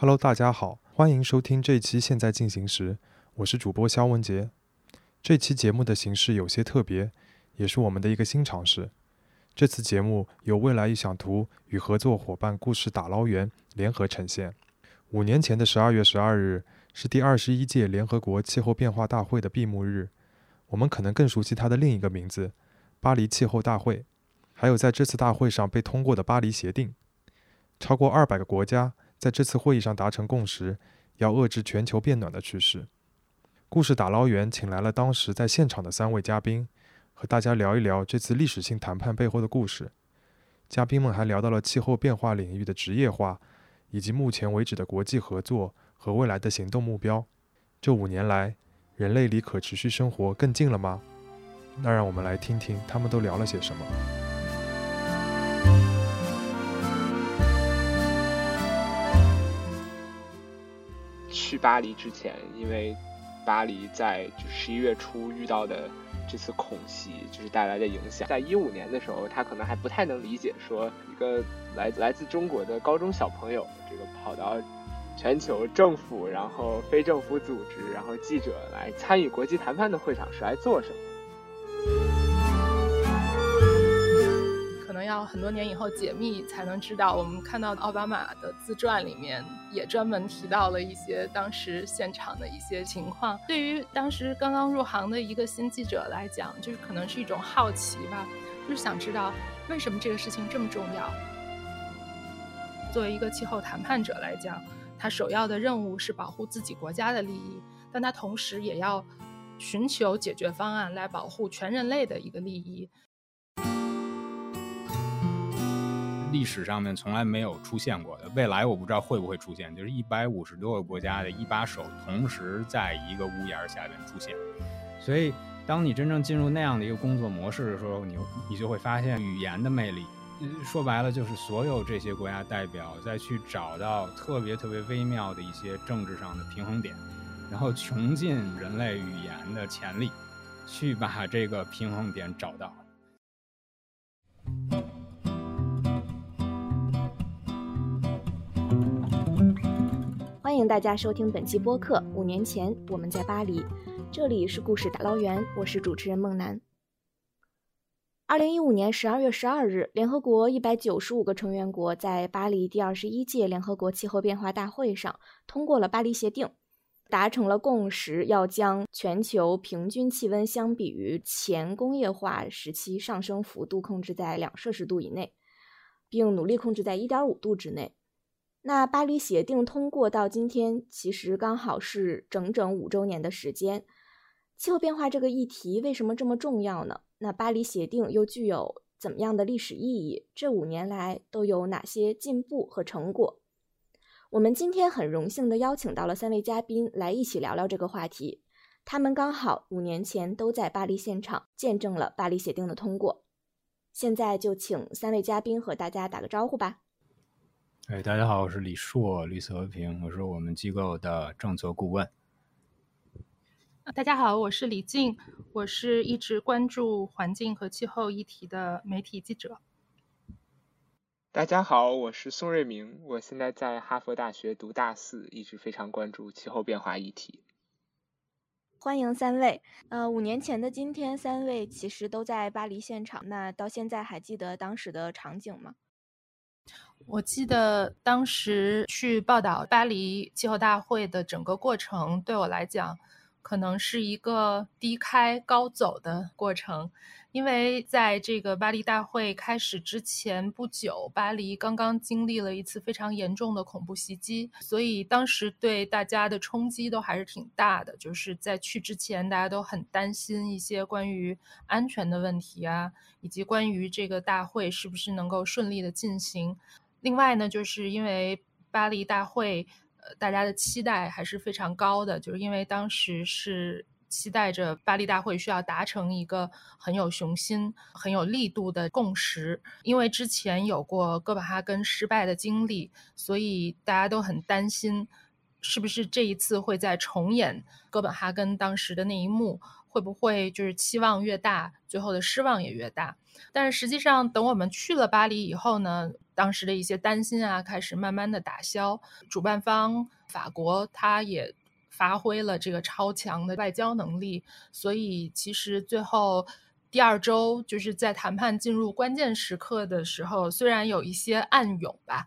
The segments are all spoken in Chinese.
Hello，大家好，欢迎收听这一期《现在进行时》，我是主播肖文杰。这期节目的形式有些特别，也是我们的一个新尝试。这次节目由未来预想图与合作伙伴故事打捞员联合呈现。五年前的十二月十二日是第二十一届联合国气候变化大会的闭幕日，我们可能更熟悉它的另一个名字——巴黎气候大会，还有在这次大会上被通过的巴黎协定。超过二百个国家在这次会议上达成共识，要遏制全球变暖的趋势。故事打捞员请来了当时在现场的三位嘉宾。和大家聊一聊这次历史性谈判背后的故事。嘉宾们还聊到了气候变化领域的职业化，以及目前为止的国际合作和未来的行动目标。这五年来，人类离可持续生活更近了吗？那让我们来听听他们都聊了些什么。去巴黎之前，因为巴黎在就十一月初遇到的。这次恐袭就是带来的影响，在一五年的时候，他可能还不太能理解，说一个来来自中国的高中小朋友，这个跑到全球政府、然后非政府组织、然后记者来参与国际谈判的会场是来做什么。可能要很多年以后解密才能知道。我们看到奥巴马的自传里面也专门提到了一些当时现场的一些情况。对于当时刚刚入行的一个新记者来讲，就是可能是一种好奇吧，就是想知道为什么这个事情这么重要。作为一个气候谈判者来讲，他首要的任务是保护自己国家的利益，但他同时也要寻求解决方案来保护全人类的一个利益。历史上面从来没有出现过的，未来我不知道会不会出现，就是一百五十多个国家的一把手同时在一个屋檐下边出现。所以，当你真正进入那样的一个工作模式的时候，你你就会发现语言的魅力。说白了，就是所有这些国家代表再去找到特别特别微妙的一些政治上的平衡点，然后穷尽人类语言的潜力，去把这个平衡点找到。欢迎大家收听本期播客。五年前，我们在巴黎，这里是故事打捞员，我是主持人孟楠。二零一五年十二月十二日，联合国一百九十五个成员国在巴黎第二十一届联合国气候变化大会上通过了巴黎协定，达成了共识，要将全球平均气温相比于前工业化时期上升幅度控制在两摄氏度以内，并努力控制在一点五度之内。那巴黎协定通过到今天，其实刚好是整整五周年的时间。气候变化这个议题为什么这么重要呢？那巴黎协定又具有怎么样的历史意义？这五年来都有哪些进步和成果？我们今天很荣幸的邀请到了三位嘉宾来一起聊聊这个话题。他们刚好五年前都在巴黎现场见证了巴黎协定的通过。现在就请三位嘉宾和大家打个招呼吧。哎，大家好，我是李硕，绿色和平，我是我们机构的政策顾问。大家好，我是李静，我是一直关注环境和气候议题的媒体记者。大家好，我是宋瑞明，我现在在哈佛大学读大四，一直非常关注气候变化议题。欢迎三位。呃，五年前的今天，三位其实都在巴黎现场，那到现在还记得当时的场景吗？我记得当时去报道巴黎气候大会的整个过程，对我来讲，可能是一个低开高走的过程。因为在这个巴黎大会开始之前不久，巴黎刚刚经历了一次非常严重的恐怖袭击，所以当时对大家的冲击都还是挺大的。就是在去之前，大家都很担心一些关于安全的问题啊，以及关于这个大会是不是能够顺利的进行。另外呢，就是因为巴黎大会，呃，大家的期待还是非常高的，就是因为当时是期待着巴黎大会需要达成一个很有雄心、很有力度的共识。因为之前有过哥本哈根失败的经历，所以大家都很担心，是不是这一次会再重演哥本哈根当时的那一幕，会不会就是期望越大，最后的失望也越大？但是实际上，等我们去了巴黎以后呢，当时的一些担心啊，开始慢慢的打消。主办方法国，他也发挥了这个超强的外交能力，所以其实最后。第二周就是在谈判进入关键时刻的时候，虽然有一些暗涌吧，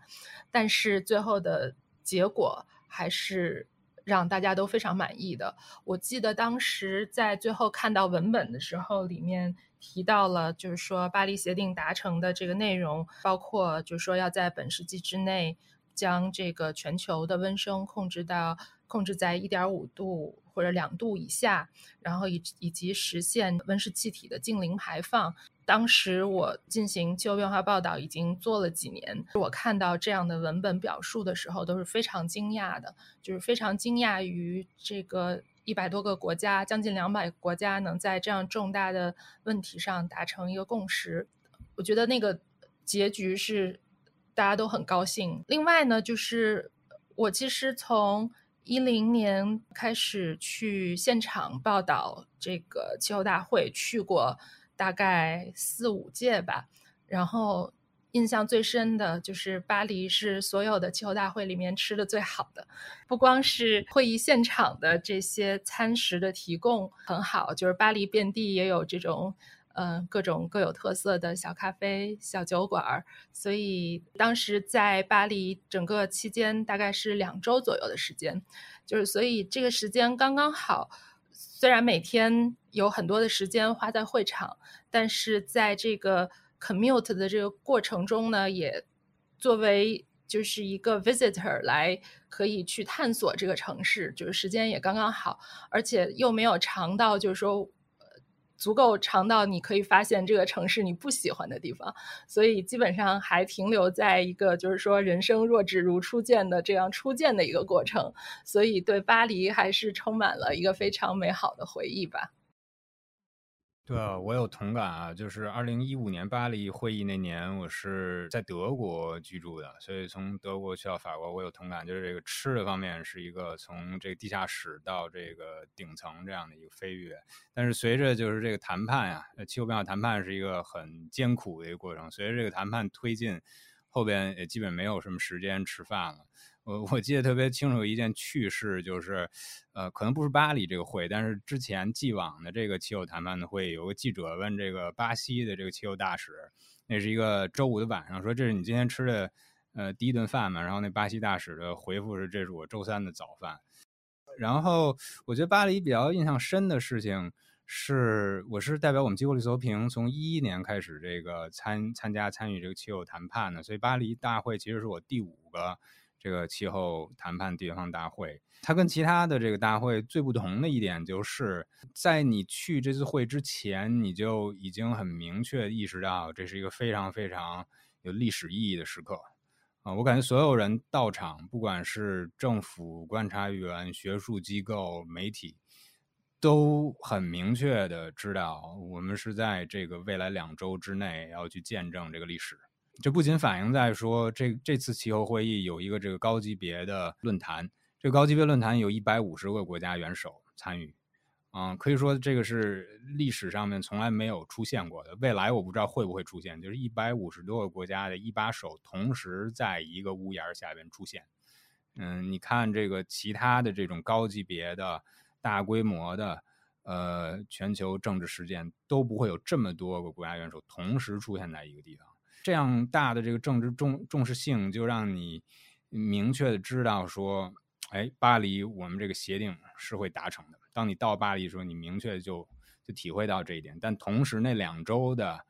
但是最后的结果还是让大家都非常满意的。我记得当时在最后看到文本的时候，里面提到了，就是说巴黎协定达成的这个内容，包括就是说要在本世纪之内将这个全球的温升控制到控制在一点五度。或者两度以下，然后以以及实现温室气体的净零排放。当时我进行气候变化报道已经做了几年，我看到这样的文本表述的时候都是非常惊讶的，就是非常惊讶于这个一百多个国家，将近两百个国家能在这样重大的问题上达成一个共识。我觉得那个结局是大家都很高兴。另外呢，就是我其实从。一零年开始去现场报道这个气候大会，去过大概四五届吧。然后印象最深的就是巴黎是所有的气候大会里面吃的最好的，不光是会议现场的这些餐食的提供很好，就是巴黎遍地也有这种。嗯，各种各有特色的小咖啡、小酒馆儿，所以当时在巴黎整个期间大概是两周左右的时间，就是所以这个时间刚刚好。虽然每天有很多的时间花在会场，但是在这个 commute 的这个过程中呢，也作为就是一个 visitor 来可以去探索这个城市，就是时间也刚刚好，而且又没有长到就是说。足够长到你可以发现这个城市你不喜欢的地方，所以基本上还停留在一个就是说人生若只如初见的这样初见的一个过程，所以对巴黎还是充满了一个非常美好的回忆吧。对啊，我有同感啊。就是二零一五年巴黎会议那年，我是在德国居住的，所以从德国去到法国，我有同感。就是这个吃的方面是一个从这个地下室到这个顶层这样的一个飞跃。但是随着就是这个谈判啊，气候变化谈判是一个很艰苦的一个过程。随着这个谈判推进，后边也基本没有什么时间吃饭了。我我记得特别清楚一件趣事，就是，呃，可能不是巴黎这个会，但是之前既往的这个气候谈判的会，有个记者问这个巴西的这个气候大使，那是一个周五的晚上，说这是你今天吃的，呃，第一顿饭嘛？然后那巴西大使的回复是，这是我周三的早饭。然后我觉得巴黎比较印象深的事情是，我是代表我们机构绿色和平，从一一年开始这个参参加参与这个气候谈判的，所以巴黎大会其实是我第五个。这个气候谈判地方大会，它跟其他的这个大会最不同的一点，就是在你去这次会之前，你就已经很明确意识到这是一个非常非常有历史意义的时刻啊！我感觉所有人到场，不管是政府观察员、学术机构、媒体，都很明确的知道，我们是在这个未来两周之内要去见证这个历史。这不仅反映在说，这这次气候会议有一个这个高级别的论坛，这个高级别论坛有一百五十个国家元首参与，嗯，可以说这个是历史上面从来没有出现过的，未来我不知道会不会出现，就是一百五十多个国家的一把手同时在一个屋檐下边出现，嗯，你看这个其他的这种高级别的大规模的呃全球政治事件都不会有这么多个国家元首同时出现在一个地方。这样大的这个政治重重视性，就让你明确的知道说，哎，巴黎我们这个协定是会达成的。当你到巴黎的时候，你明确就就体会到这一点。但同时，那两周的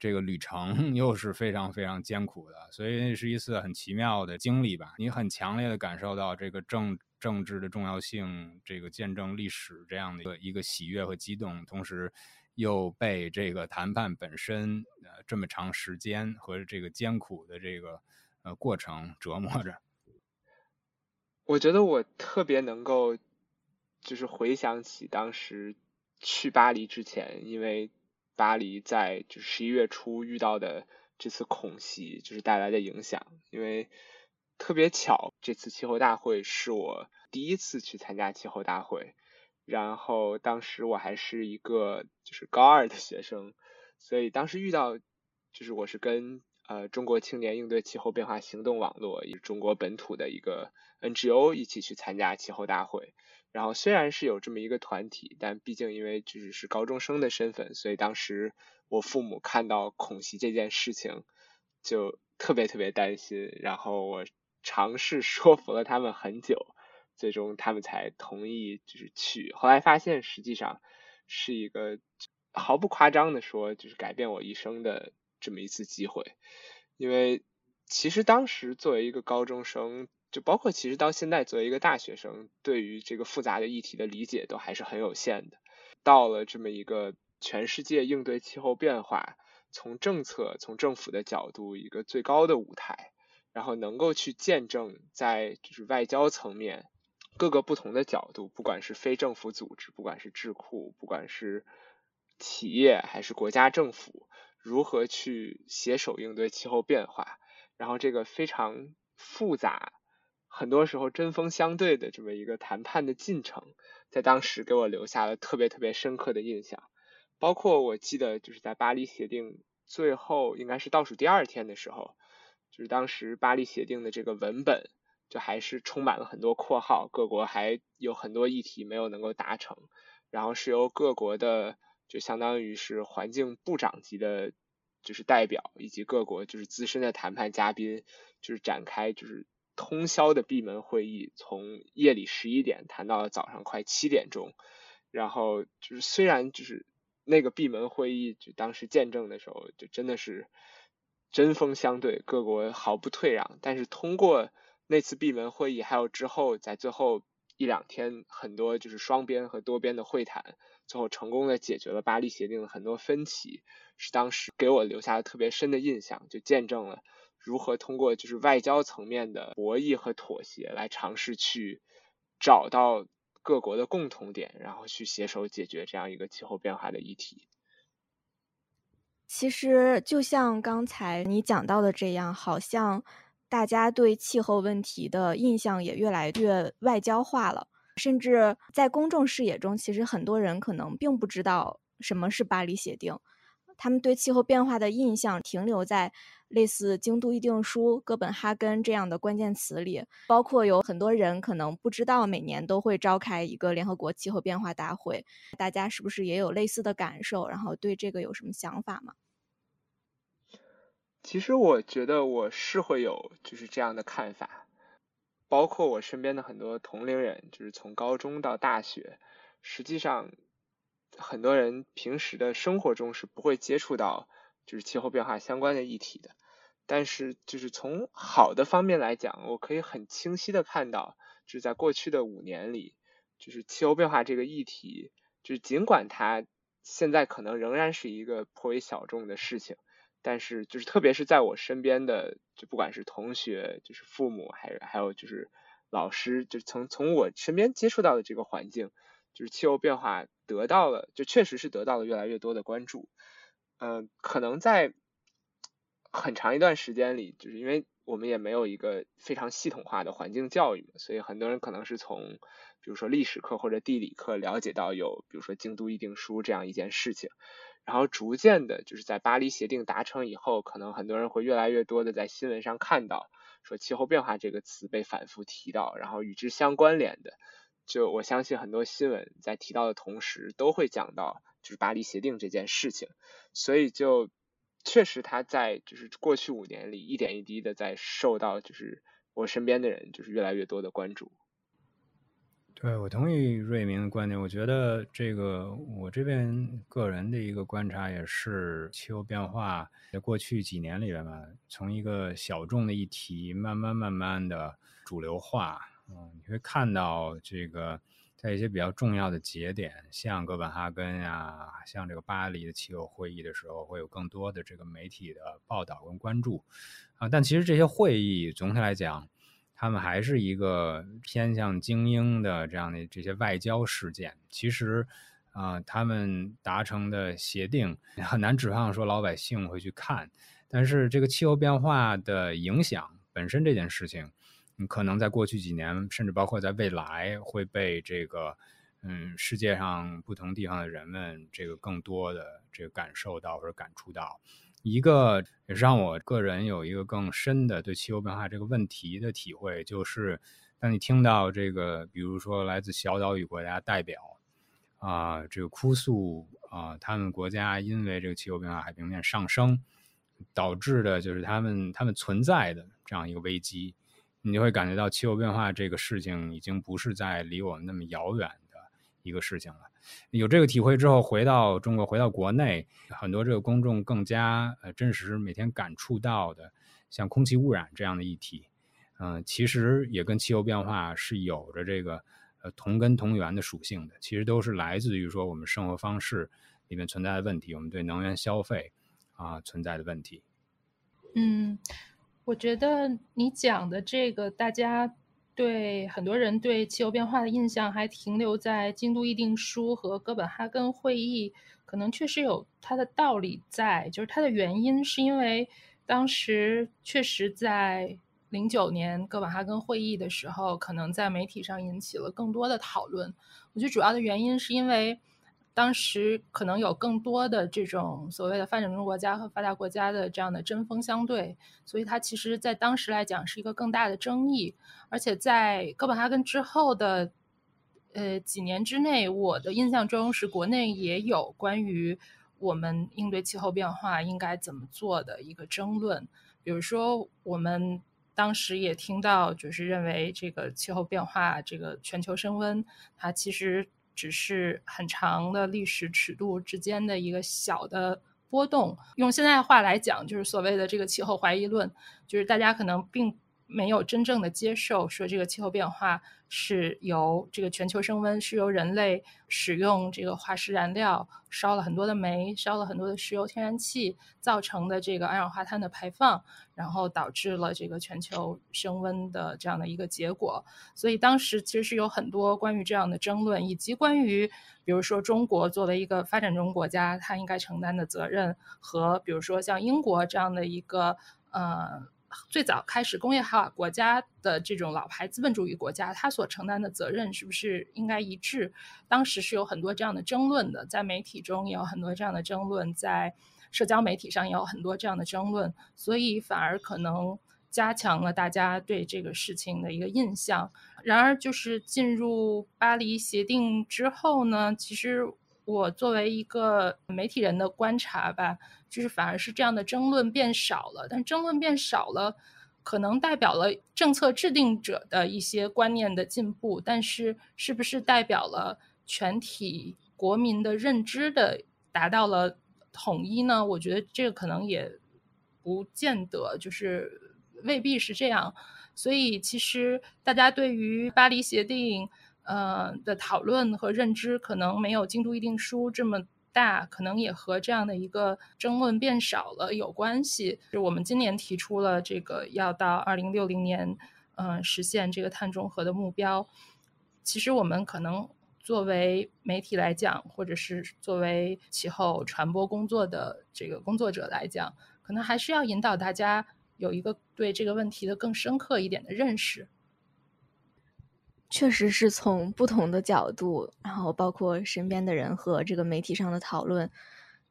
这个旅程 又是非常非常艰苦的，所以那是一次很奇妙的经历吧。你很强烈的感受到这个政政治的重要性，这个见证历史这样的一个一个喜悦和激动，同时。又被这个谈判本身呃这么长时间和这个艰苦的这个呃过程折磨着。我觉得我特别能够就是回想起当时去巴黎之前，因为巴黎在就十一月初遇到的这次恐袭就是带来的影响。因为特别巧，这次气候大会是我第一次去参加气候大会。然后当时我还是一个就是高二的学生，所以当时遇到就是我是跟呃中国青年应对气候变化行动网络，也是中国本土的一个 NGO 一起去参加气候大会。然后虽然是有这么一个团体，但毕竟因为只是高中生的身份，所以当时我父母看到恐袭这件事情就特别特别担心。然后我尝试说服了他们很久，最终他们才同意就是去。后来发现实际上是一个毫不夸张的说，就是改变我一生的这么一次机会。因为其实当时作为一个高中生。就包括其实到现在，作为一个大学生，对于这个复杂的议题的理解都还是很有限的。到了这么一个全世界应对气候变化，从政策、从政府的角度一个最高的舞台，然后能够去见证在就是外交层面各个不同的角度，不管是非政府组织，不管是智库，不管是企业还是国家政府，如何去携手应对气候变化，然后这个非常复杂。很多时候针锋相对的这么一个谈判的进程，在当时给我留下了特别特别深刻的印象。包括我记得就是在巴黎协定最后应该是倒数第二天的时候，就是当时巴黎协定的这个文本就还是充满了很多括号，各国还有很多议题没有能够达成，然后是由各国的就相当于是环境部长级的，就是代表以及各国就是资深的谈判嘉宾，就是展开就是。通宵的闭门会议，从夜里十一点谈到了早上快七点钟，然后就是虽然就是那个闭门会议，就当时见证的时候，就真的是针锋相对，各国毫不退让。但是通过那次闭门会议，还有之后在最后一两天很多就是双边和多边的会谈，最后成功的解决了巴黎协定的很多分歧，是当时给我留下了特别深的印象，就见证了。如何通过就是外交层面的博弈和妥协来尝试去找到各国的共同点，然后去携手解决这样一个气候变化的议题。其实就像刚才你讲到的这样，好像大家对气候问题的印象也越来越外交化了，甚至在公众视野中，其实很多人可能并不知道什么是巴黎协定。他们对气候变化的印象停留在类似京都议定书、哥本哈根这样的关键词里，包括有很多人可能不知道每年都会召开一个联合国气候变化大会，大家是不是也有类似的感受？然后对这个有什么想法吗？其实我觉得我是会有就是这样的看法，包括我身边的很多同龄人，就是从高中到大学，实际上。很多人平时的生活中是不会接触到就是气候变化相关的议题的，但是就是从好的方面来讲，我可以很清晰的看到，就是在过去的五年里，就是气候变化这个议题，就是尽管它现在可能仍然是一个颇为小众的事情，但是就是特别是在我身边的，就不管是同学，就是父母，还还有就是老师，就从从我身边接触到的这个环境。就是气候变化得到了，就确实是得到了越来越多的关注。嗯，可能在很长一段时间里，就是因为我们也没有一个非常系统化的环境教育，所以很多人可能是从比如说历史课或者地理课了解到有比如说京都议定书这样一件事情，然后逐渐的，就是在巴黎协定达成以后，可能很多人会越来越多的在新闻上看到说气候变化这个词被反复提到，然后与之相关联的。就我相信很多新闻在提到的同时，都会讲到就是巴黎协定这件事情，所以就确实他在就是过去五年里一点一滴的在受到就是我身边的人就是越来越多的关注。对，我同意瑞明的观点。我觉得这个我这边个人的一个观察也是，气候变化在过去几年里边嘛，从一个小众的议题慢慢慢慢的主流化。嗯，你会看到这个，在一些比较重要的节点，像哥本哈根呀，像这个巴黎的气候会议的时候，会有更多的这个媒体的报道跟关注啊。但其实这些会议总体来讲，他们还是一个偏向精英的这样的这些外交事件。其实啊，他们达成的协定很难指望说老百姓会去看。但是这个气候变化的影响本身这件事情。可能在过去几年，甚至包括在未来，会被这个嗯，世界上不同地方的人们这个更多的这个感受到或者感触到。一个也让我个人有一个更深的对气候变化这个问题的体会，就是当你听到这个，比如说来自小岛屿国家代表啊，这个哭诉啊，他们国家因为这个气候变化海平面上升导致的，就是他们他们存在的这样一个危机，你就会感觉到气候变化这个事情已经不是在离我们那么遥远的一个事情了。有这个体会之后，回到中国，回到国内，很多这个公众更加呃真实，每天感触到的，像空气污染这样的议题，嗯，其实也跟气候变化是有着这个呃同根同源的属性的，其实都是来自于说我们生活方式里面存在的问题，我们对能源消费啊存在的问题。嗯，我觉得你讲的这个，大家。对很多人对气候变化的印象还停留在京都议定书和哥本哈根会议，可能确实有它的道理在，就是它的原因是因为当时确实在零九年哥本哈根会议的时候，可能在媒体上引起了更多的讨论。我觉得主要的原因是因为。当时可能有更多的这种所谓的发展中国家和发达国家的这样的针锋相对，所以它其实，在当时来讲是一个更大的争议。而且在哥本哈根之后的呃几年之内，我的印象中是国内也有关于我们应对气候变化应该怎么做的一个争论。比如说，我们当时也听到，就是认为这个气候变化，这个全球升温，它其实。只是很长的历史尺度之间的一个小的波动。用现在话来讲，就是所谓的这个气候怀疑论，就是大家可能并。没有真正的接受说这个气候变化是由这个全球升温是由人类使用这个化石燃料烧了很多的煤烧了很多的石油天然气造成的这个二氧化碳的排放，然后导致了这个全球升温的这样的一个结果。所以当时其实是有很多关于这样的争论，以及关于比如说中国作为一个发展中国家，它应该承担的责任和比如说像英国这样的一个呃。最早开始工业化国家的这种老牌资本主义国家，它所承担的责任是不是应该一致？当时是有很多这样的争论的，在媒体中也有很多这样的争论，在社交媒体上也有很多这样的争论，所以反而可能加强了大家对这个事情的一个印象。然而，就是进入巴黎协定之后呢，其实我作为一个媒体人的观察吧。就是反而是这样的争论变少了，但争论变少了，可能代表了政策制定者的一些观念的进步，但是是不是代表了全体国民的认知的达到了统一呢？我觉得这个可能也不见得，就是未必是这样。所以其实大家对于巴黎协定呃的讨论和认知，可能没有京都议定书这么。大可能也和这样的一个争论变少了有关系。就我们今年提出了这个要到二零六零年，嗯，实现这个碳中和的目标。其实我们可能作为媒体来讲，或者是作为气候传播工作的这个工作者来讲，可能还是要引导大家有一个对这个问题的更深刻一点的认识。确实是从不同的角度，然后包括身边的人和这个媒体上的讨论，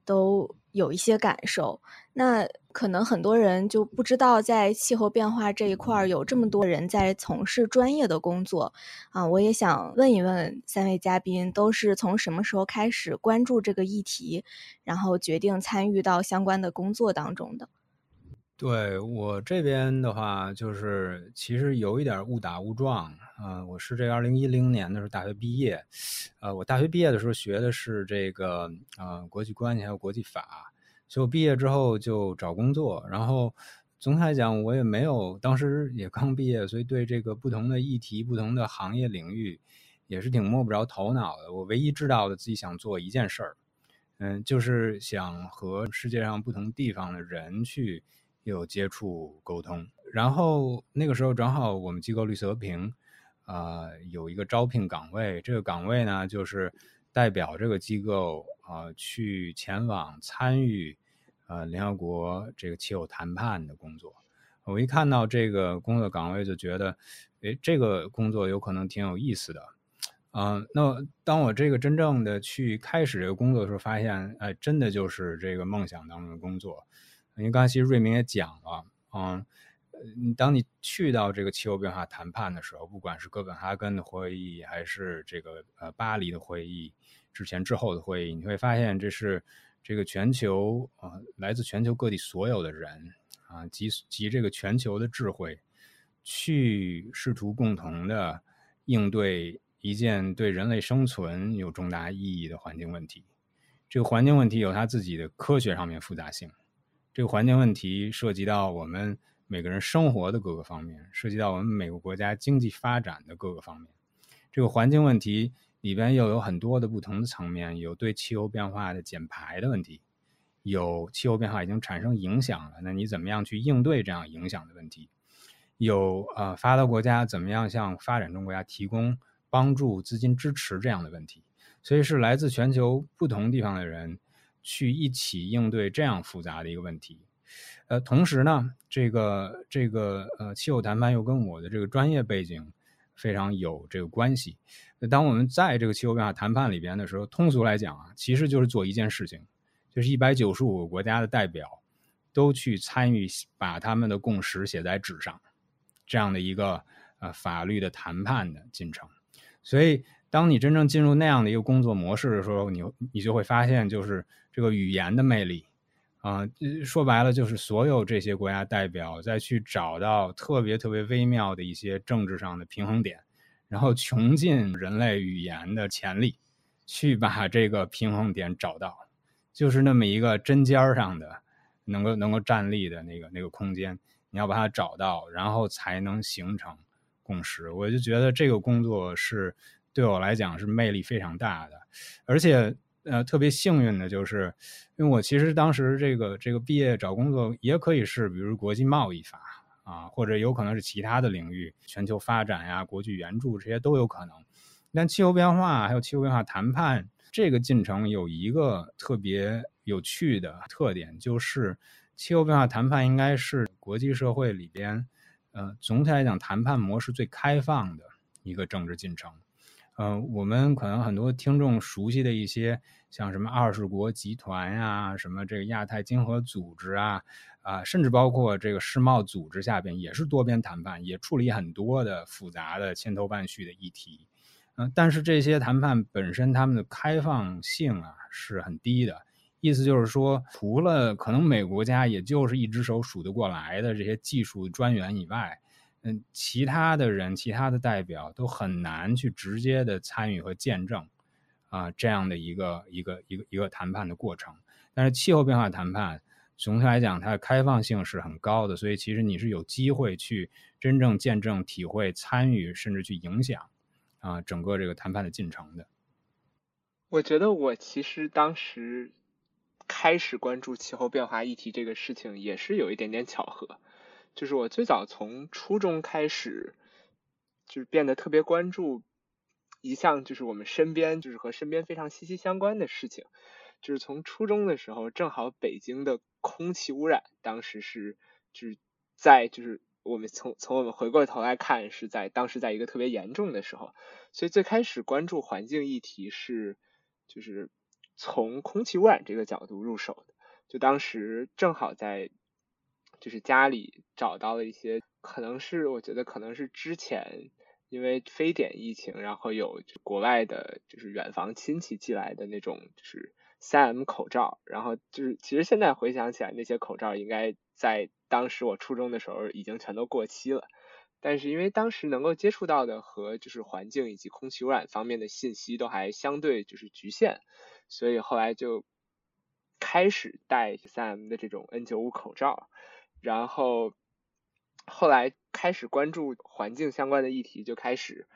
都有一些感受。那可能很多人就不知道，在气候变化这一块儿有这么多人在从事专业的工作啊！我也想问一问三位嘉宾，都是从什么时候开始关注这个议题，然后决定参与到相关的工作当中的？对我这边的话，就是其实有一点误打误撞，嗯，我是这二零一零年的时候大学毕业，呃，我大学毕业的时候学的是这个呃国际关系还有国际法，所以我毕业之后就找工作，然后总体来讲我也没有，当时也刚毕业，所以对这个不同的议题、不同的行业领域也是挺摸不着头脑的。我唯一知道的自己想做一件事儿，嗯，就是想和世界上不同地方的人去。有接触沟通，然后那个时候正好我们机构绿色和平，啊，有一个招聘岗位，这个岗位呢就是代表这个机构啊去前往参与，呃，联合国这个气候谈判的工作。我一看到这个工作岗位就觉得，诶，这个工作有可能挺有意思的，嗯，那当我这个真正的去开始这个工作的时候，发现，哎，真的就是这个梦想当中的工作。因为刚才其实瑞明也讲了，嗯，当你去到这个气候变化谈判的时候，不管是哥本哈根的会议，还是这个呃巴黎的会议，之前之后的会议，你会发现这是这个全球啊，来自全球各地所有的人啊，集集这个全球的智慧，去试图共同的应对。一件对人类生存有重大意义的环境问题，这个环境问题有它自己的科学上面复杂性。这个环境问题涉及到我们每个人生活的各个方面，涉及到我们每个国家经济发展的各个方面。这个环境问题里边又有很多的不同的层面，有对气候变化的减排的问题，有气候变化已经产生影响了，那你怎么样去应对这样影响的问题？有呃，发达国家怎么样向发展中国家提供？帮助资金支持这样的问题，所以是来自全球不同地方的人去一起应对这样复杂的一个问题。呃，同时呢，这个这个呃气候谈判又跟我的这个专业背景非常有这个关系。当我们在这个气候变化谈判里边的时候，通俗来讲啊，其实就是做一件事情，就是一百九十五个国家的代表都去参与，把他们的共识写在纸上，这样的一个呃法律的谈判的进程。所以，当你真正进入那样的一个工作模式的时候，你你就会发现，就是这个语言的魅力，啊，说白了就是所有这些国家代表再去找到特别特别微妙的一些政治上的平衡点，然后穷尽人类语言的潜力，去把这个平衡点找到，就是那么一个针尖上的能够能够站立的那个那个空间，你要把它找到，然后才能形成。共识，我就觉得这个工作是对我来讲是魅力非常大的，而且呃特别幸运的就是，因为我其实当时这个这个毕业找工作也可以是比如国际贸易法啊，或者有可能是其他的领域，全球发展呀、国际援助这些都有可能。但气候变化还有气候变化谈判这个进程有一个特别有趣的特点，就是气候变化谈判应该是国际社会里边。呃，总体来讲，谈判模式最开放的一个政治进程。呃，我们可能很多听众熟悉的一些，像什么二十国集团呀，什么这个亚太经合组织啊，啊，甚至包括这个世贸组织下边也是多边谈判，也处理很多的复杂的千头万绪的议题。嗯，但是这些谈判本身，他们的开放性啊是很低的。意思就是说，除了可能每个国家也就是一只手数得过来的这些技术专员以外，嗯，其他的人、其他的代表都很难去直接的参与和见证啊这样的一个一个一个一个谈判的过程。但是气候变化谈判总体来讲，它的开放性是很高的，所以其实你是有机会去真正见证、体会、参与，甚至去影响啊整个这个谈判的进程的。我觉得我其实当时。开始关注气候变化议题这个事情也是有一点点巧合，就是我最早从初中开始，就是变得特别关注一项就是我们身边就是和身边非常息息相关的事情，就是从初中的时候，正好北京的空气污染当时是就是在就是我们从从我们回过头来看是在当时在一个特别严重的时候，所以最开始关注环境议题是就是。从空气污染这个角度入手的，就当时正好在，就是家里找到了一些，可能是我觉得可能是之前因为非典疫情，然后有国外的，就是远房亲戚寄来的那种，就是三 M 口罩，然后就是其实现在回想起来，那些口罩应该在当时我初中的时候已经全都过期了，但是因为当时能够接触到的和就是环境以及空气污染方面的信息都还相对就是局限。所以后来就开始戴三 M 的这种 N95 口罩，然后后来开始关注环境相关的议题，就开始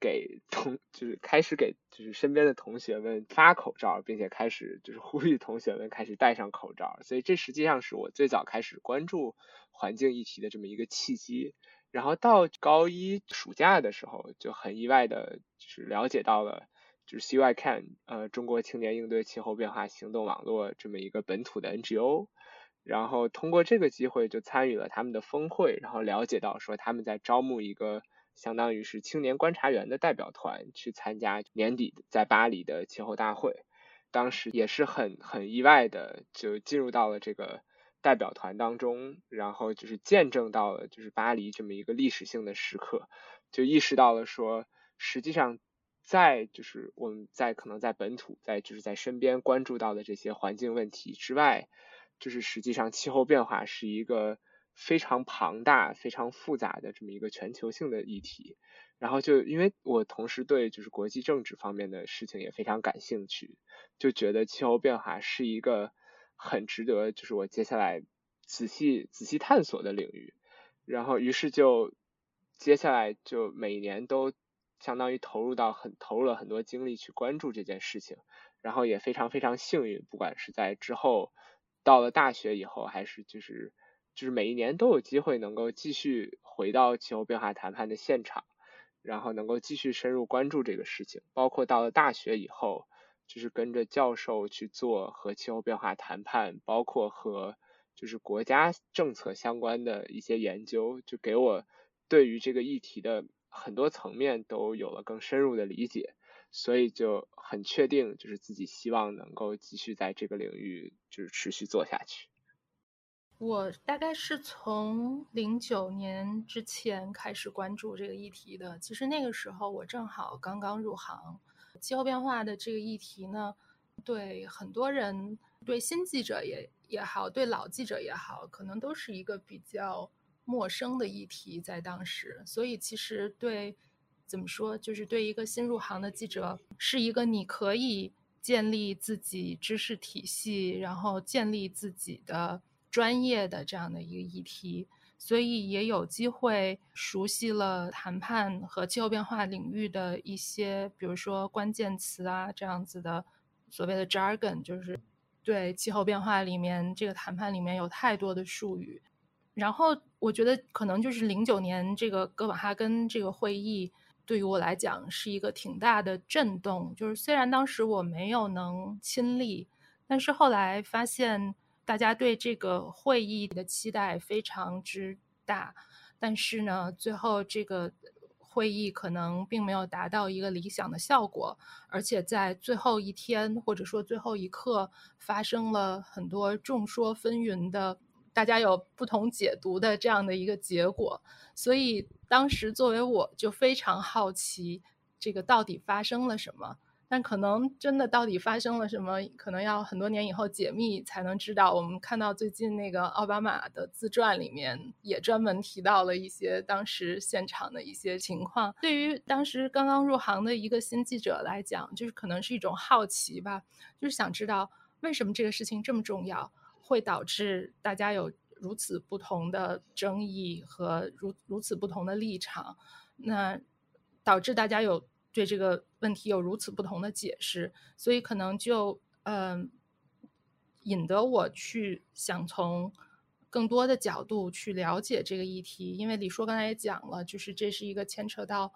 给同就是开始给就是身边的同学们发口罩，并且开始就是呼吁同学们开始戴上口罩。所以这实际上是我最早开始关注环境议题的这么一个契机。然后到高一暑假的时候，就很意外的就是了解到了。就是 CYCan，呃，中国青年应对气候变化行动网络这么一个本土的 NGO，然后通过这个机会就参与了他们的峰会，然后了解到说他们在招募一个相当于是青年观察员的代表团去参加年底在巴黎的气候大会。当时也是很很意外的，就进入到了这个代表团当中，然后就是见证到了就是巴黎这么一个历史性的时刻，就意识到了说，实际上在就是我们在可能在本土在就是在身边关注到的这些环境问题之外，就是实际上气候变化是一个非常庞大、非常复杂的这么一个全球性的议题。然后就因为我同时对就是国际政治方面的事情也非常感兴趣，就觉得气候变化是一个很值得就是我接下来仔细仔细探索的领域。然后于是就接下来就每年都相当于投入到很投入了很多精力去关注这件事情。然后也非常非常幸运，不管是在之后到了大学以后，还是就是就是每一年都有机会能够继续回到气候变化谈判的现场。然后能够继续深入关注这个事情，包括到了大学以后，就是跟着教授去做和气候变化谈判，包括和就是国家政策相关的一些研究，就给我对于这个议题的很多层面都有了更深入的理解，所以就很确定，就是自己希望能够继续在这个领域就是持续做下去。我大概是从零九年之前开始关注这个议题的。其实那个时候我正好刚刚入行，气候变化的这个议题呢，对很多人，对新记者也也好，对老记者也好，可能都是一个比较陌生的议题，在当时。所以其实对怎么说，就是对一个新入行的记者，是一个你可以建立自己知识体系，然后建立自己的。专业的这样的一个议题，所以也有机会熟悉了谈判和气候变化领域的一些，比如说关键词啊这样子的所谓的 jargon，就是对气候变化里面这个谈判里面有太多的术语。然后我觉得可能就是零九年这个哥本哈根这个会议对于我来讲是一个挺大的震动，就是虽然当时我没有能亲历，但是后来发现。大家对这个会议的期待非常之大，但是呢，最后这个会议可能并没有达到一个理想的效果，而且在最后一天或者说最后一刻发生了很多众说纷纭的，大家有不同解读的这样的一个结果。所以当时作为我就非常好奇，这个到底发生了什么。但可能真的到底发生了什么，可能要很多年以后解密才能知道。我们看到最近那个奥巴马的自传里面也专门提到了一些当时现场的一些情况。对于当时刚刚入行的一个新记者来讲，就是可能是一种好奇吧，就是想知道为什么这个事情这么重要，会导致大家有如此不同的争议和如如此不同的立场，那导致大家有。对这个问题有如此不同的解释，所以可能就嗯，引得我去想从更多的角度去了解这个议题。因为李硕刚才也讲了，就是这是一个牵扯到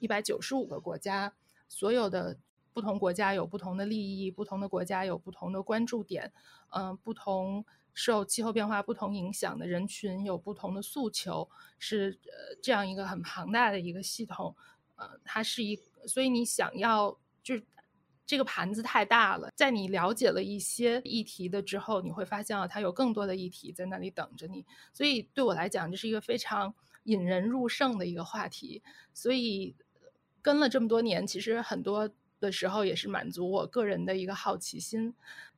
一百九十五个国家，所有的不同国家有不同的利益，不同的国家有不同的关注点，嗯，不同受气候变化不同影响的人群有不同的诉求，是呃这样一个很庞大的一个系统，呃，它是一。所以你想要就是这个盘子太大了，在你了解了一些议题的之后，你会发现啊，它有更多的议题在那里等着你。所以对我来讲，这是一个非常引人入胜的一个话题。所以跟了这么多年，其实很多的时候也是满足我个人的一个好奇心。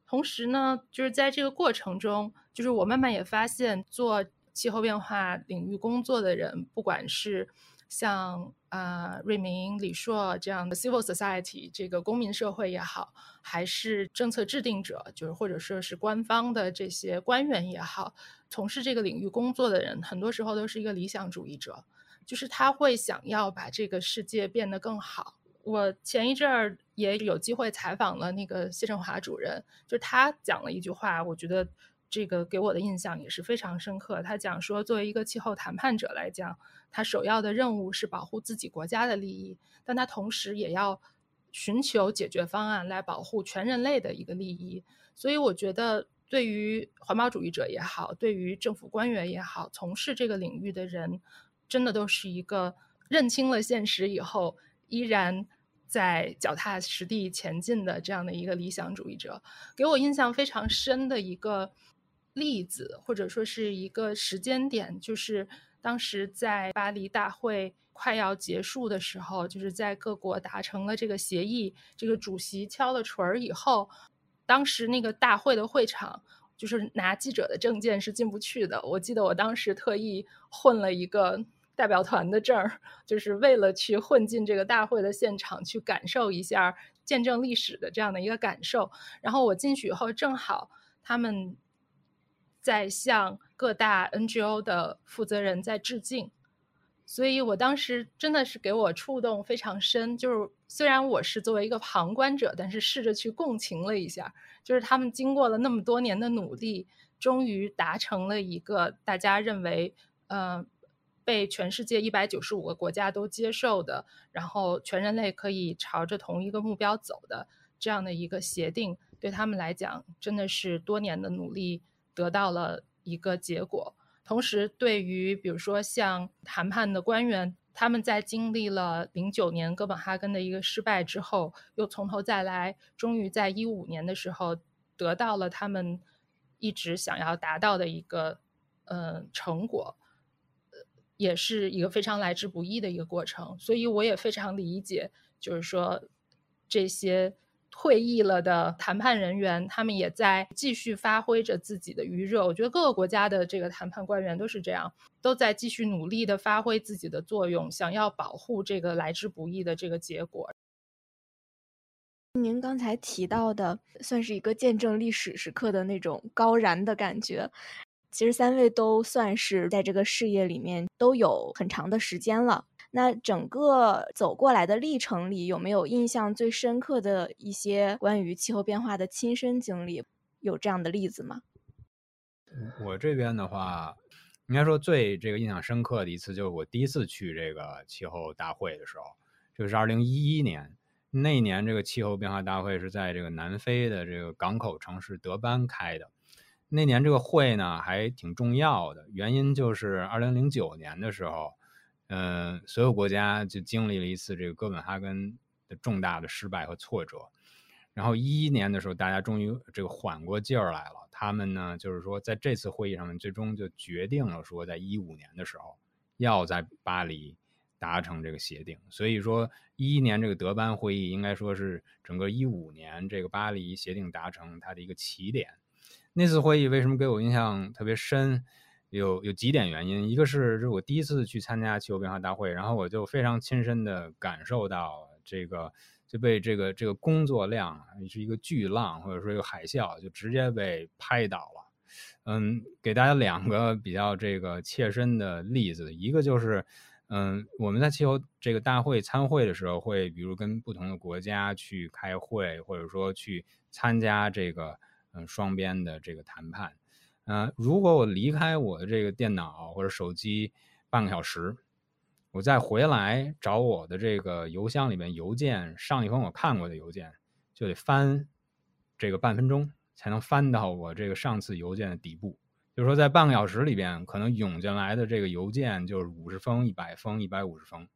同时呢，就是在这个过程中，就是我慢慢也发现，做气候变化领域工作的人，不管是像啊，瑞明、李硕这样的 civil society 这个公民社会也好，还是政策制定者，就是或者说是官方的这些官员也好，从事这个领域工作的人，很多时候都是一个理想主义者，就是他会想要把这个世界变得更好。我前一阵儿也有机会采访了那个谢振华主任，就他讲了一句话，我觉得。这个给我的印象也是非常深刻。他讲说，作为一个气候谈判者来讲，他首要的任务是保护自己国家的利益，但他同时也要寻求解决方案来保护全人类的一个利益。所以，我觉得对于环保主义者也好，对于政府官员也好，从事这个领域的人，真的都是一个认清了现实以后，依然在脚踏实地前进的这样的一个理想主义者。给我印象非常深的一个例子，或者说是一个时间点，就是当时在巴黎大会快要结束的时候，就是在各国达成了这个协议，这个主席敲了锤儿以后，当时那个大会的会场。就是拿记者的证件是进不去的。我记得我当时特意混了一个代表团的证儿，就是为了去混进这个大会的现场，去感受一下见证历史的这样的一个感受。然后我进去以后，正好他们在向各大 NGO 的负责人在致敬。所以我当时真的是给我触动非常深，就是虽然我是作为一个旁观者，但是试着去共情了一下，就是他们经过了那么多年的努力，终于达成了一个大家认为，呃，被全世界一百九十五个国家都接受的，然后全人类可以朝着同一个目标走的这样的一个协定，对他们来讲，真的是多年的努力得到了一个结果。同时，对于比如说像谈判的官员，他们在经历了零九年哥本哈根的一个失败之后，又从头再来，终于在一五年的时候得到了他们一直想要达到的一个呃成果，也是一个非常来之不易的一个过程。所以我也非常理解，就是说这些。退役了的谈判人员，他们也在继续发挥着自己的余热。我觉得各个国家的这个谈判官员都是这样，都在继续努力的发挥自己的作用，想要保护这个来之不易的这个结果。您刚才提到的，算是一个见证历史时刻的那种高燃的感觉。其实三位都算是在这个事业里面都有很长的时间了。那整个走过来的历程里，有没有印象最深刻的一些关于气候变化的亲身经历？有这样的例子吗？我这边的话，应该说最这个印象深刻的一次，就是我第一次去这个气候大会的时候，就是二零一一年那一年，这个气候变化大会是在这个南非的这个港口城市德班开的。那年这个会呢还挺重要的，原因就是二零零九年的时候。嗯，所有国家就经历了一次这个哥本哈根的重大的失败和挫折，然后一一年的时候，大家终于这个缓过劲儿来了。他们呢，就是说在这次会议上面，最终就决定了说，在一五年的时候要在巴黎达成这个协定。所以说，一一年这个德班会议应该说是整个一五年这个巴黎协定达成它的一个起点。那次会议为什么给我印象特别深？有有几点原因，一个是是我第一次去参加气候变化大会，然后我就非常亲身的感受到这个就被这个这个工作量是一个巨浪或者说一个海啸，就直接被拍倒了。嗯，给大家两个比较这个切身的例子，一个就是嗯我们在气候这个大会参会的时候，会比如跟不同的国家去开会，或者说去参加这个嗯双边的这个谈判。嗯，如果我离开我的这个电脑或者手机半个小时，我再回来找我的这个邮箱里面邮件上一封我看过的邮件，就得翻这个半分钟才能翻到我这个上次邮件的底部。就是说，在半个小时里边，可能涌进来的这个邮件就是五十封、一百封、一百五十封。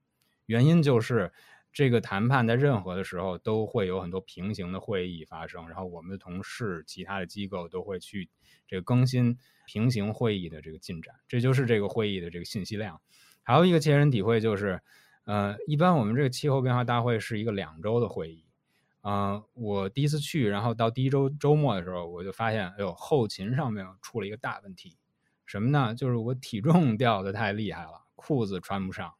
原因就是。这个谈判在任何的时候都会有很多平行的会议发生，然后我们的同事、其他的机构都会去这个更新平行会议的这个进展，这就是这个会议的这个信息量。还有一个切身体会就是，呃，一般我们这个气候变化大会是一个两周的会议，啊，我第一次去，然后到第一周周末的时候，我就发现，哎呦，后勤上面出了一个大问题，什么呢？就是我体重掉的太厉害了，裤子穿不上。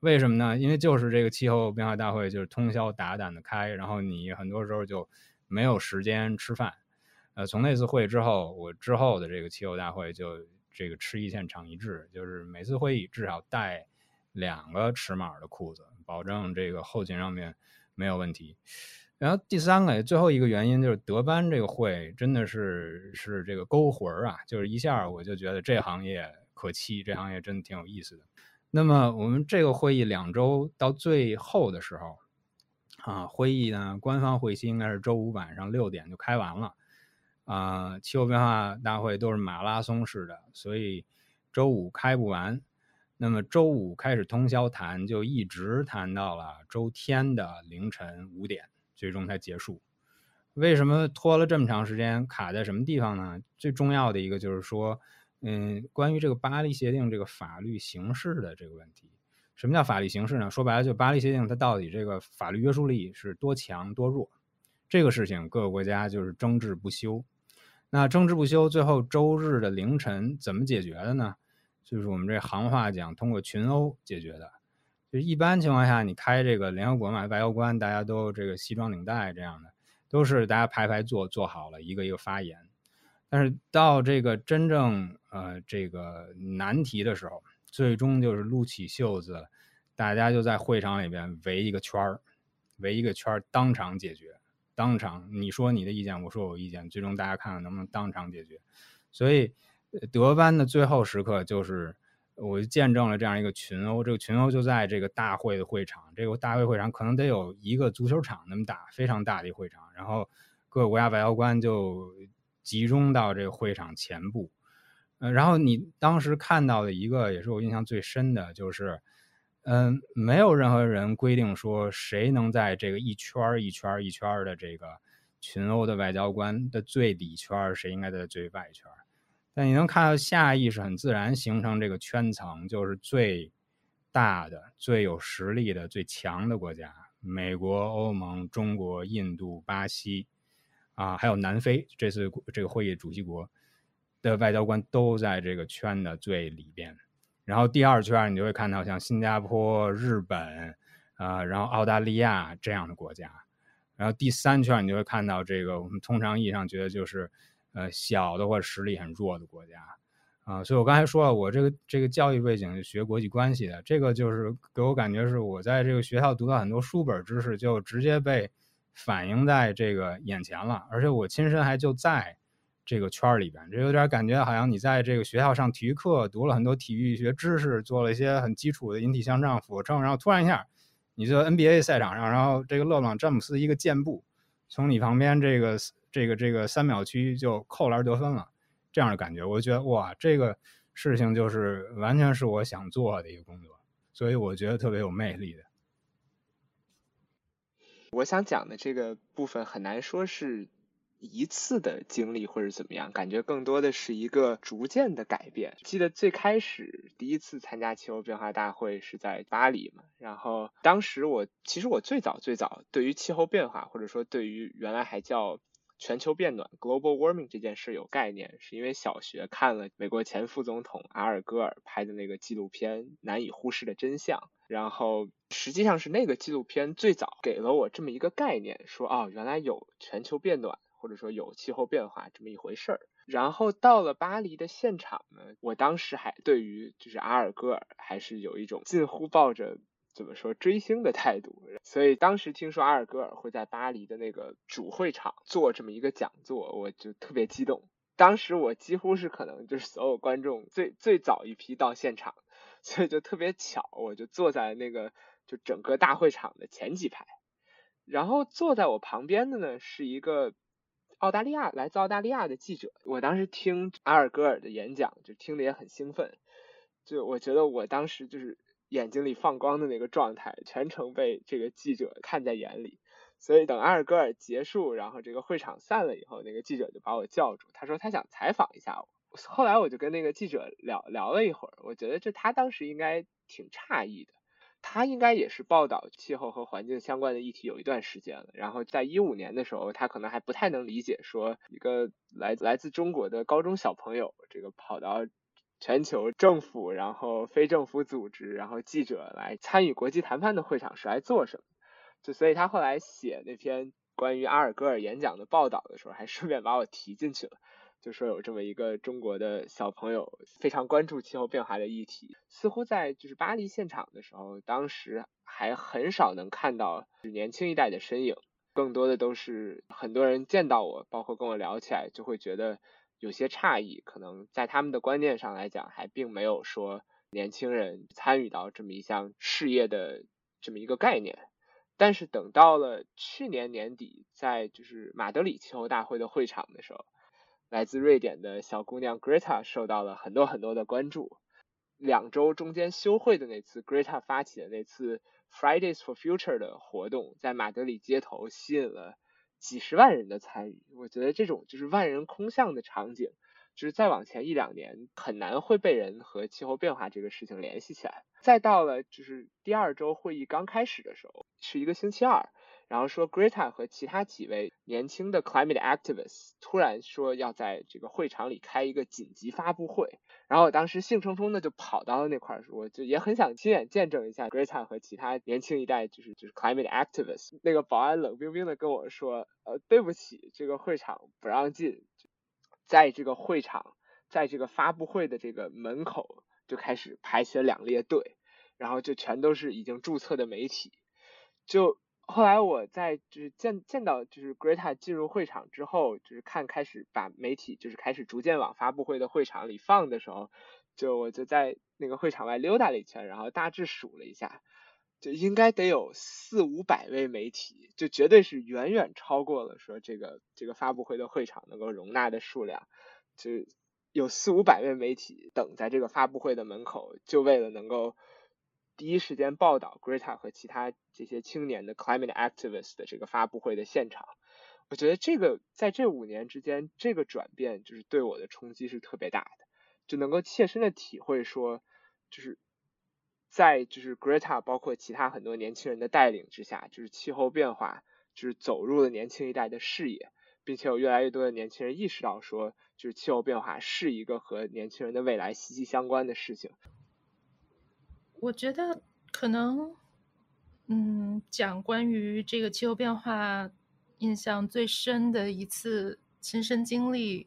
为什么呢？因为就是这个气候变化大会就是通宵达旦的开，然后你很多时候就没有时间吃饭。呃，从那次会之后，我之后的这个气候大会就这个吃一堑长一智，就是每次会议至少带两个尺码的裤子，保证这个后勤上面没有问题。然后第三个最后一个原因就是德班这个会真的是是这个勾魂啊，就是一下我就觉得这行业可期，这行业真的挺有意思的。那么我们这个会议两周到最后的时候，啊，会议呢官方会期应该是周五晚上六点就开完了，啊，气候变化大会都是马拉松式的，所以周五开不完。那么周五开始通宵谈，就一直谈到了周天的凌晨五点，最终才结束。为什么拖了这么长时间？卡在什么地方呢？最重要的一个就是说，嗯，关于这个巴黎协定这个法律形式的这个问题。什么叫法律形式呢？说白了，就巴黎协定它到底这个法律约束力是多强多弱？这个事情各个国家就是争执不休。那争执不休，最后周日的凌晨怎么解决的呢？就是我们这行话讲，通过群殴解决的。就一般情况下，你开这个联合国嘛，外交官大家都这个西装领带这样的，都是大家排排坐坐好了，一个一个发言。但是到这个真正呃这个难题的时候，最终就是撸起袖子，大家就在会场里边围一个圈儿，围一个圈儿，当场解决，当场你说你的意见，我说我意见，最终大家看看能不能当场解决。所以。德班的最后时刻就是，我见证了这样一个群殴。这个群殴就在这个大会的会场，这个大会会场可能得有一个足球场那么大，非常大的一会场。然后各个国家外交官就集中到这个会场前部。呃，然后你当时看到的一个也是我印象最深的，就是，嗯，没有任何人规定说谁能在这个一圈一圈一圈的这个群殴的外交官的最里圈，谁应该在最外圈。但你能看到下意识很自然形成这个圈层，就是最大的、最有实力的、最强的国家，美国、欧盟、中国、印度、巴西，啊，还有南非，这次这个会议主席国的外交官都在这个圈的最里边。然后第二圈你就会看到像新加坡、日本，啊，然后澳大利亚这样的国家。然后第三圈你就会看到这个我们通常意义上觉得就是。呃，小的或者实力很弱的国家，啊，所以我刚才说了，我这个这个教育背景是学国际关系的，这个就是给我感觉是我在这个学校读到很多书本知识，就直接被反映在这个眼前了，而且我亲身还就在这个圈儿里边，这有点感觉好像你在这个学校上体育课读了很多体育学知识，做了一些很基础的引体向上、俯卧撑，然后突然一下，你就 NBA 赛场上，然后这个勒布朗詹姆斯一个箭步从你旁边这个。这个这个三秒区就扣篮得分了，这样的感觉，我觉得哇，这个事情就是完全是我想做的一个工作，所以我觉得特别有魅力的。我想讲的这个部分很难说是一次的经历或者怎么样，感觉更多的是一个逐渐的改变。记得最开始第一次参加气候变化大会是在巴黎嘛，然后当时我其实我最早最早对于气候变化或者说对于原来还叫。全球变暖 （global warming） 这件事有概念，是因为小学看了美国前副总统阿尔戈尔拍的那个纪录片《难以忽视的真相》，然后实际上是那个纪录片最早给了我这么一个概念，说哦，原来有全球变暖，或者说有气候变化这么一回事儿。然后到了巴黎的现场呢，我当时还对于就是阿尔戈尔还是有一种近乎抱着。怎么说追星的态度？所以当时听说阿尔戈尔会在巴黎的那个主会场做这么一个讲座，我就特别激动。当时我几乎是可能就是所有观众最最早一批到现场，所以就特别巧，我就坐在那个就整个大会场的前几排。然后坐在我旁边的呢是一个澳大利亚来自澳大利亚的记者。我当时听阿尔戈尔的演讲，就听得也很兴奋。就我觉得我当时就是。眼睛里放光的那个状态，全程被这个记者看在眼里。所以等阿尔戈尔结束，然后这个会场散了以后，那个记者就把我叫住，他说他想采访一下我。后来我就跟那个记者聊聊了一会儿，我觉得这他当时应该挺诧异的。他应该也是报道气候和环境相关的议题有一段时间了，然后在一五年的时候，他可能还不太能理解，说一个来来自中国的高中小朋友，这个跑到。全球政府，然后非政府组织，然后记者来参与国际谈判的会场是来做什么？就所以他后来写那篇关于阿尔戈尔演讲的报道的时候，还顺便把我提进去了，就说有这么一个中国的小朋友非常关注气候变化的议题。似乎在就是巴黎现场的时候，当时还很少能看到年轻一代的身影，更多的都是很多人见到我，包括跟我聊起来，就会觉得。有些诧异，可能在他们的观念上来讲，还并没有说年轻人参与到这么一项事业的这么一个概念。但是等到了去年年底，在就是马德里气候大会的会场的时候，来自瑞典的小姑娘 Greta 受到了很多很多的关注。两周中间休会的那次，Greta 发起的那次 Fridays for Future 的活动，在马德里街头吸引了几十万人的参与。我觉得这种就是万人空巷的场景，就是再往前一两年很难会被人和气候变化这个事情联系起来。再到了就是第二周会议刚开始的时候，是一个星期二。然后说，Greta 和其他几位年轻的 climate activists 突然说要在这个会场里开一个紧急发布会。然后我当时兴冲冲的就跑到了那块儿，我就也很想亲眼见证一下 Greta 和其他年轻一代就是就是 climate activists。那个保安冷冰冰的跟我说，呃，对不起，这个会场不让进。在这个会场，在这个发布会的这个门口就开始排起了两列队，然后就全都是已经注册的媒体，就。后来我在就是见见到就是 Greta 进入会场之后，就是看开始把媒体就是开始逐渐往发布会的会场里放的时候，就我就在那个会场外溜达了一圈，然后大致数了一下，就应该得有四五百位媒体，就绝对是远远超过了说这个这个发布会的会场能够容纳的数量，就有四五百位媒体等在这个发布会的门口，就为了能够。第一时间报道 Greta 和其他这些青年的 climate activists 的这个发布会的现场，我觉得这个在这五年之间，这个转变就是对我的冲击是特别大的，就能够切身的体会说，就是在就是 Greta 包括其他很多年轻人的带领之下，就是气候变化就是走入了年轻一代的视野，并且有越来越多的年轻人意识到说，就是气候变化是一个和年轻人的未来息息相关的事情。我觉得可能，嗯，讲关于这个气候变化，印象最深的一次亲身经历，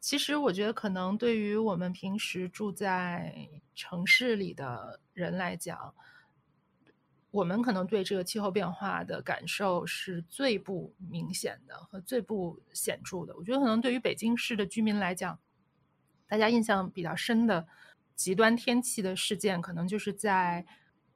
其实我觉得可能对于我们平时住在城市里的人来讲，我们可能对这个气候变化的感受是最不明显的和最不显著的。我觉得可能对于北京市的居民来讲，大家印象比较深的。极端天气的事件，可能就是在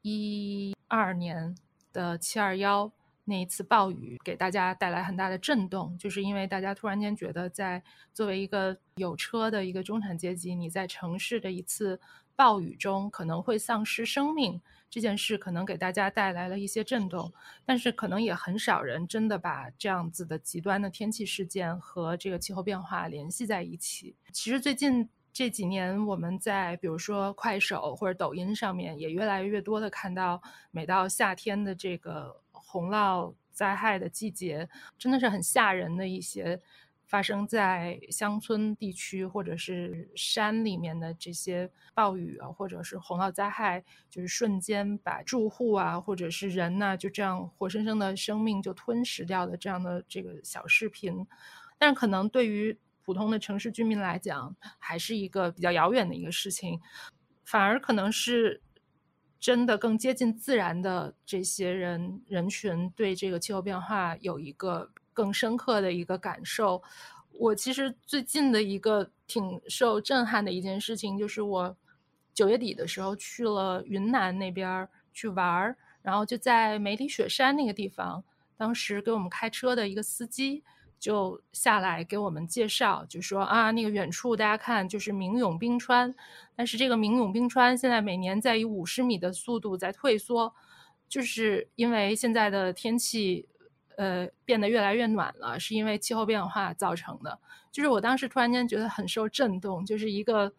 一二年的七二幺那一次暴雨，给大家带来很大的震动。就是因为大家突然间觉得，在作为一个有车的一个中产阶级，你在城市的一次暴雨中可能会丧失生命，这件事可能给大家带来了一些震动。但是，可能也很少人真的把这样子的极端的天气事件和这个气候变化联系在一起。其实最近。这几年，我们在比如说快手或者抖音上面，也越来越多的看到，每到夏天的这个洪涝灾害的季节，真的是很吓人的一些发生在乡村地区或者是山里面的这些暴雨啊，或者是洪涝灾害，就是瞬间把住户啊或者是人呐，就这样活生生的生命就吞噬掉的这样的这个小视频，但可能对于。普通的城市居民来讲，还是一个比较遥远的一个事情，反而可能是真的更接近自然的这些人人群，对这个气候变化有一个更深刻的一个感受。我其实最近的一个挺受震撼的一件事情，就是我九月底的时候去了云南那边去玩儿，然后就在梅里雪山那个地方，当时给我们开车的一个司机。就下来给我们介绍，就说啊，那个远处大家看就是明永冰川，但是这个明永冰川现在每年在以五十米的速度在退缩，就是因为现在的天气呃变得越来越暖了，是因为气候变化造成的。就是我当时突然间觉得很受震动，就是一个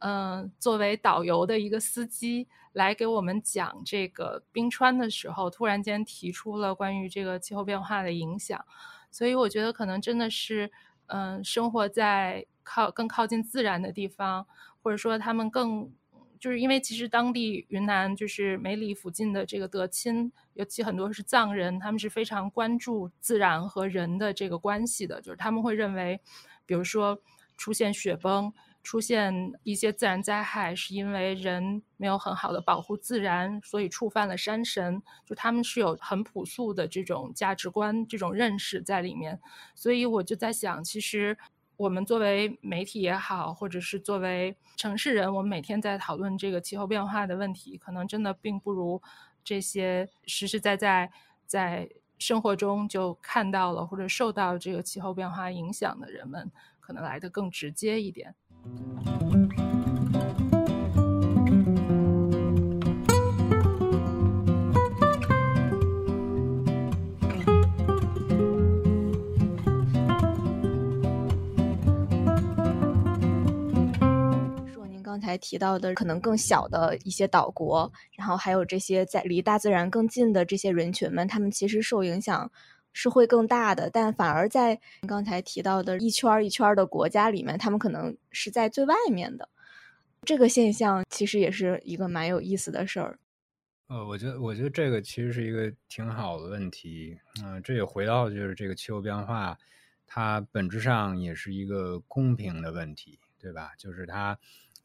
嗯作为导游的一个司机来给我们讲这个冰川的时候，突然间提出了关于这个气候变化的影响。所以我觉得可能真的是，嗯，生活在靠更靠近自然的地方，或者说他们更，就是因为其实当地云南就是梅里附近的这个德钦，尤其很多是藏人，他们是非常关注自然和人的这个关系的，就是他们会认为，比如说出现雪崩。出现一些自然灾害，是因为人没有很好的保护自然，所以触犯了山神。就他们是有很朴素的这种价值观、这种认识在里面。所以我就在想，其实我们作为媒体也好，或者是作为城市人，我们每天在讨论这个气候变化的问题，可能真的并不如这些实实在在在生活中就看到了或者受到这个气候变化影响的人们，可能来的更直接一点。说您刚才提到的可能更小的一些岛国然后还有这些在离大自然更近的这些人群们他们其实受影响是会更大的，但反而在刚才提到的一圈一圈的国家里面，他们可能是在最外面的。这个现象其实也是一个蛮有意思的事儿。呃，我觉得，我觉得这个其实是一个挺好的问题。嗯，这也回到就是这个气候变化，它本质上也是一个公平的问题，对吧？就是它，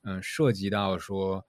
嗯，涉及到说，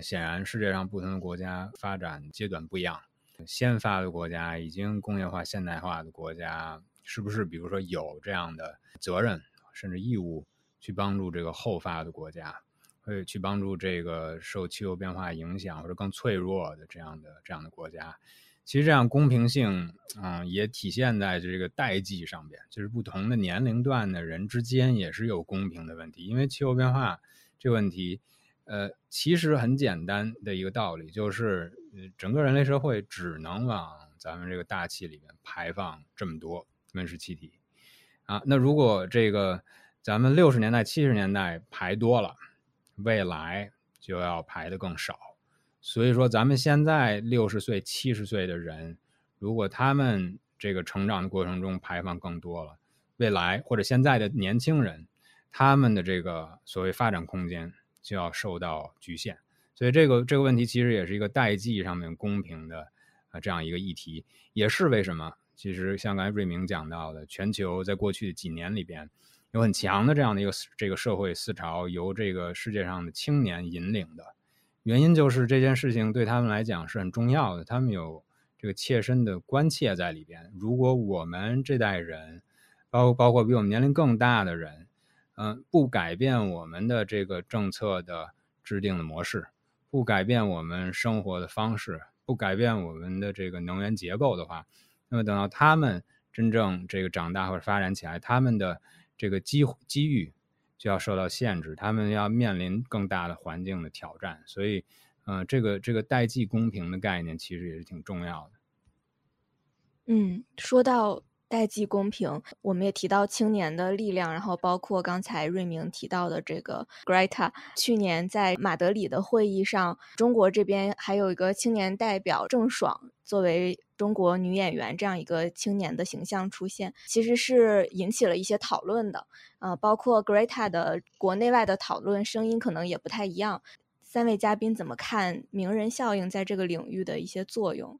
显然世界上不同的国家发展阶段不一样，先发的国家已经工业化现代化的国家，是不是比如说有这样的责任甚至义务去帮助这个后发的国家？会去帮助这个受气候变化影响或者更脆弱的这样的这样的国家。其实这样公平性，嗯，也体现在这个代际上边，就是不同的年龄段的人之间也是有公平的问题。因为气候变化这个问题，呃，其实很简单的一个道理，就是整个人类社会只能往咱们这个大气里面排放这么多温室气体啊。那如果这个咱们六十年代、七十年代排多了，未来就要排的更少，所以说咱们现在六十岁、七十岁的人，如果他们这个成长的过程中排放更多了，未来或者现在的年轻人，他们的这个所谓发展空间就要受到局限。所以这个这个问题其实也是一个代际上面公平的啊这样一个议题，也是为什么其实像刚才瑞明讲到的，全球在过去的几年里边。有很强的这样的一个这个社会思潮，由这个世界上的青年引领的，原因就是这件事情对他们来讲是很重要的，他们有这个切身的关切在里边。如果我们这代人，包包括比我们年龄更大的人，嗯，不改变我们的这个政策的制定的模式，不改变我们生活的方式，不改变我们的这个能源结构的话，那么等到他们真正这个长大或者发展起来，他们的这个机机遇就要受到限制，他们要面临更大的环境的挑战，所以，嗯，这个这个代际公平的概念其实也是挺重要的。嗯，说到代际公平，我们也提到青年的力量，然后包括刚才瑞明提到的这个 Greta，去年在马德里的会议上，中国这边还有一个青年代表郑爽作为。中国女演员这样一个青年的形象出现，其实是引起了一些讨论的。呃，包括 Greta 的国内外的讨论声音可能也不太一样。三位嘉宾怎么看名人效应在这个领域的一些作用？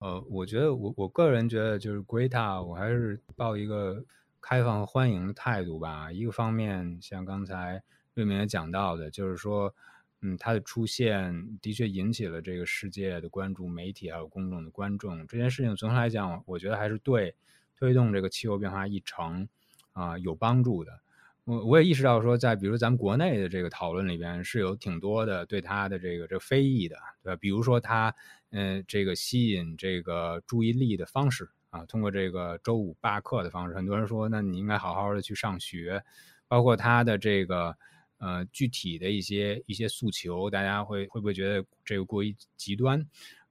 呃，我觉得我我个人觉得就是 Greta，我还是抱一个开放和欢迎的态度吧。一个方面，像刚才瑞明也讲到的，就是说。嗯，它的出现的确引起了这个世界的关注，媒体还有公众的观众。这件事情总体来讲，我觉得还是对推动这个气候变化议程啊有帮助的。我我也意识到说，在比如咱们国内的这个讨论里边，是有挺多的对他的这个这非议的，对吧？比如说他嗯这个吸引这个注意力的方式啊，通过这个周五罢课的方式，很多人说，那你应该好好的去上学，包括他的这个。呃，具体的一些一些诉求，大家会会不会觉得这个过于极端？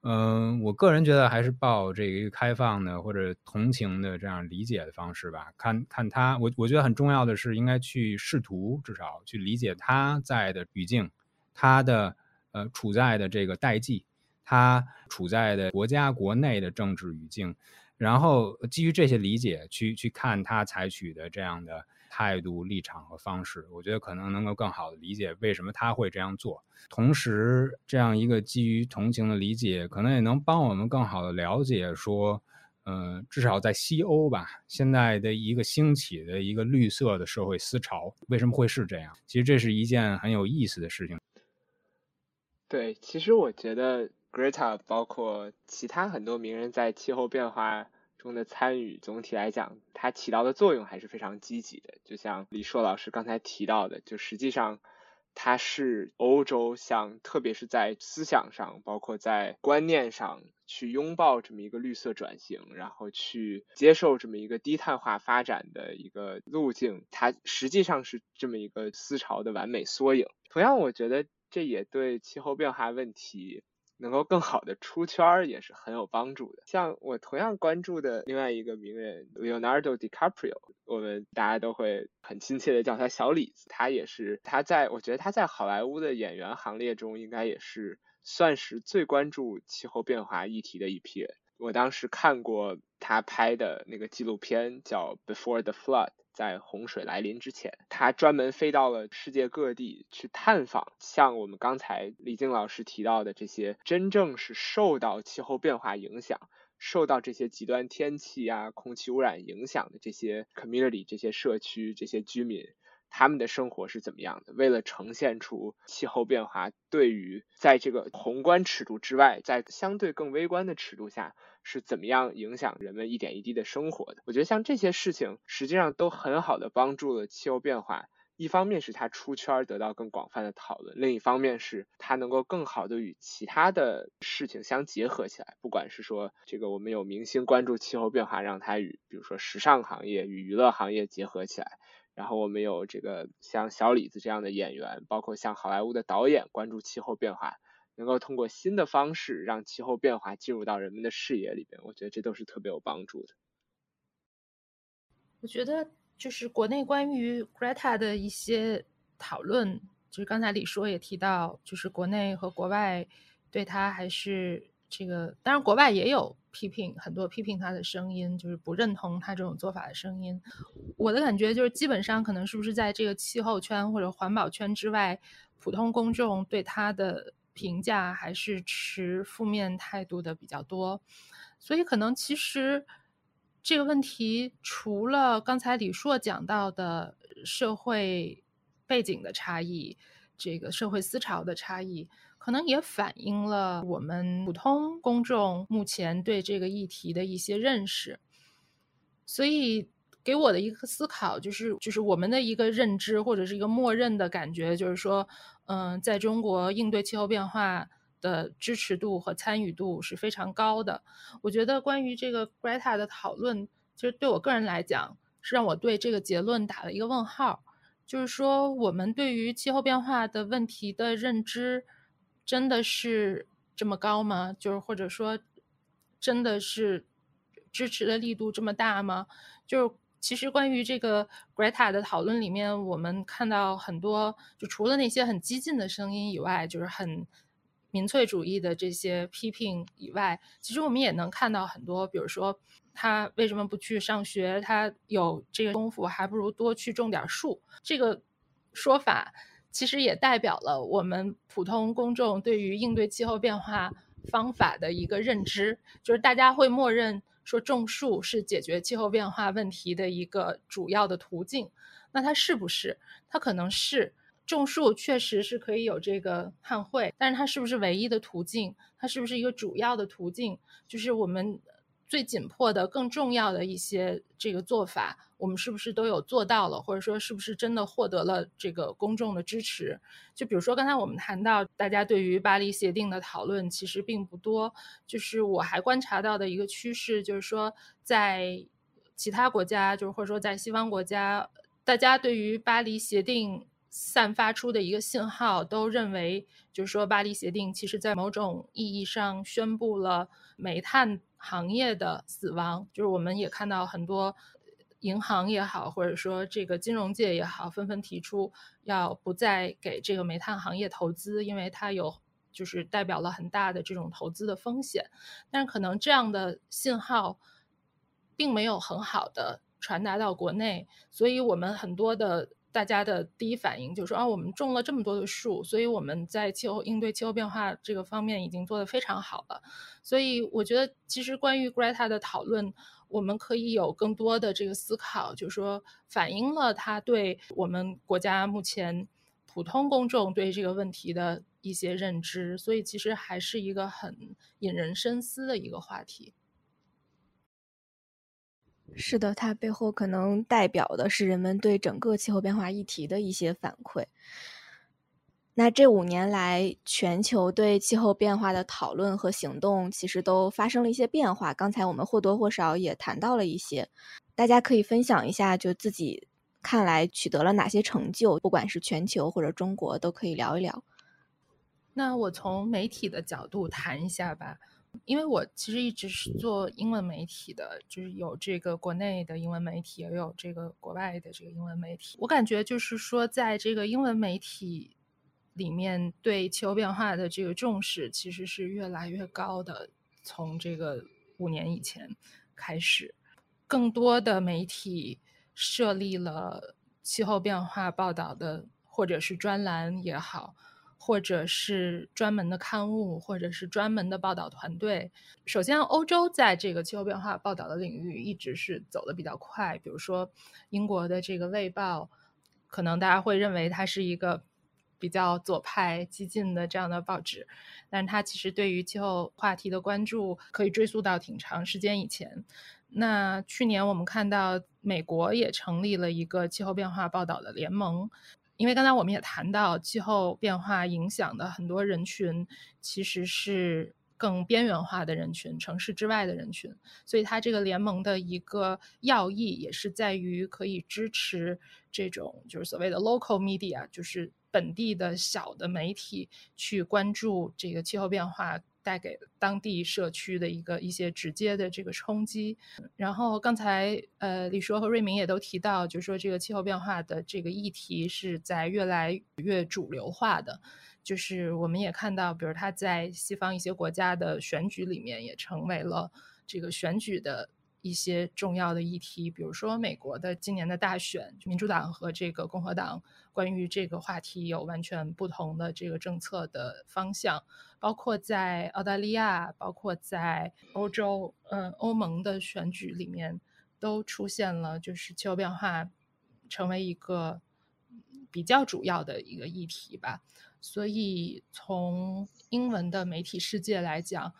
嗯，我个人觉得还是抱这个开放的或者同情的这样理解的方式吧。看看他，我我觉得很重要的是应该去试图至少去理解他在的语境，他的呃处在的这个代际，他处在的国家国内的政治语境，然后基于这些理解去去看他采取的这样的。态度、立场和方式，我觉得可能能够更好的理解为什么他会这样做。同时，这样一个基于同情的理解，可能也能帮我们更好的了解说，嗯，至少在西欧吧，现在的一个兴起的一个绿色的社会思潮，为什么会是这样？其实这是一件很有意思的事情。对，其实我觉得 Greta 包括其他很多名人在气候变化。中的参与，总体来讲，它起到的作用还是非常积极的。就像李硕老师刚才提到的，就实际上，它是欧洲向，特别是在思想上，包括在观念上去拥抱这么一个绿色转型，然后去接受这么一个低碳化发展的一个路径。它实际上是这么一个思潮的完美缩影。同样，我觉得这也对气候变化问题。能够更好的出圈儿也是很有帮助的。像我同样关注的另外一个名人 Leonardo DiCaprio，我们大家都会很亲切的叫他小李子。他也是他在我觉得他在好莱坞的演员行列中，应该也是算是最关注气候变化议题的一批人。我当时看过他拍的那个纪录片，叫《Before the Flood》。在洪水来临之前，他专门飞到了世界各地去探访，像我们刚才李静老师提到的这些真正是受到气候变化影响、受到这些极端天气啊、空气污染影响的这些 community、这些社区、这些居民。他们的生活是怎么样的？为了呈现出气候变化对于在这个宏观尺度之外，在相对更微观的尺度下是怎么样影响人们一点一滴的生活的？我觉得像这些事情，实际上都很好的帮助了气候变化。一方面是它出圈得到更广泛的讨论，另一方面是它能够更好的与其他的事情相结合起来。不管是说这个我们有明星关注气候变化，让它与比如说时尚行业与娱乐行业结合起来。然后我们有这个像小李子这样的演员，包括像好莱坞的导演关注气候变化，能够通过新的方式让气候变化进入到人们的视野里边，我觉得这都是特别有帮助的。我觉得就是国内关于 Greta 的一些讨论，就是刚才李说也提到，就是国内和国外对他还是这个，当然国外也有。批评很多批评他的声音，就是不认同他这种做法的声音。我的感觉就是，基本上可能是不是在这个气候圈或者环保圈之外，普通公众对他的评价还是持负面态度的比较多。所以，可能其实这个问题，除了刚才李硕讲到的社会背景的差异，这个社会思潮的差异。可能也反映了我们普通公众目前对这个议题的一些认识，所以给我的一个思考就是，就是我们的一个认知或者是一个默认的感觉，就是说，嗯，在中国应对气候变化的支持度和参与度是非常高的。我觉得关于这个 Greta 的讨论，其实对我个人来讲，是让我对这个结论打了一个问号，就是说，我们对于气候变化的问题的认知。真的是这么高吗？就是或者说，真的是支持的力度这么大吗？就是其实关于这个 Greta 的讨论里面，我们看到很多，就除了那些很激进的声音以外，就是很民粹主义的这些批评以外，其实我们也能看到很多，比如说他为什么不去上学？他有这个功夫，还不如多去种点树。这个说法。其实也代表了我们普通公众对于应对气候变化方法的一个认知，就是大家会默认说种树是解决气候变化问题的一个主要的途径。那它是不是？它可能是种树确实是可以有这个碳汇，但是它是不是唯一的途径？它是不是一个主要的途径？就是我们。最紧迫的、更重要的一些这个做法，我们是不是都有做到了？或者说，是不是真的获得了这个公众的支持？就比如说刚才我们谈到，大家对于巴黎协定的讨论其实并不多。就是我还观察到的一个趋势，就是说在其他国家，就是或者说在西方国家，大家对于巴黎协定散发出的一个信号，都认为就是说巴黎协定其实在某种意义上宣布了煤炭。行业的死亡，就是我们也看到很多银行也好，或者说这个金融界也好，纷纷提出要不再给这个煤炭行业投资，因为它有就是代表了很大的这种投资的风险。但是可能这样的信号并没有很好的传达到国内，所以我们很多的。大家的第一反应就是说啊，我们种了这么多的树，所以我们在气候应对气候变化这个方面已经做得非常好了。所以我觉得，其实关于 Greta 的讨论，我们可以有更多的这个思考，就是说反映了他对我们国家目前普通公众对这个问题的一些认知。所以其实还是一个很引人深思的一个话题。是的，它背后可能代表的是人们对整个气候变化议题的一些反馈。那这五年来，全球对气候变化的讨论和行动其实都发生了一些变化。刚才我们或多或少也谈到了一些，大家可以分享一下，就自己看来取得了哪些成就，不管是全球或者中国，都可以聊一聊。那我从媒体的角度谈一下吧。因为我其实一直是做英文媒体的，就是有这个国内的英文媒体，也有这个国外的这个英文媒体。我感觉就是说，在这个英文媒体里面，对气候变化的这个重视其实是越来越高的。从这个五年以前开始，更多的媒体设立了气候变化报道的，或者是专栏也好。或者是专门的刊物，或者是专门的报道团队。首先，欧洲在这个气候变化报道的领域一直是走的比较快。比如说，英国的这个《卫报》，可能大家会认为它是一个比较左派、激进的这样的报纸，但是它其实对于气候话题的关注可以追溯到挺长时间以前。那去年我们看到，美国也成立了一个气候变化报道的联盟。因为刚才我们也谈到，气候变化影响的很多人群其实是更边缘化的人群，城市之外的人群，所以它这个联盟的一个要义也是在于可以支持这种就是所谓的 local media，就是本地的小的媒体去关注这个气候变化。带给当地社区的一个一些直接的这个冲击。然后刚才呃李硕和瑞明也都提到，就是说这个气候变化的这个议题是在越来越主流化的。就是我们也看到，比如他在西方一些国家的选举里面也成为了这个选举的。一些重要的议题，比如说美国的今年的大选，民主党和这个共和党关于这个话题有完全不同的这个政策的方向，包括在澳大利亚，包括在欧洲，嗯，欧盟的选举里面都出现了，就是气候变化成为一个比较主要的一个议题吧。所以从英文的媒体世界来讲，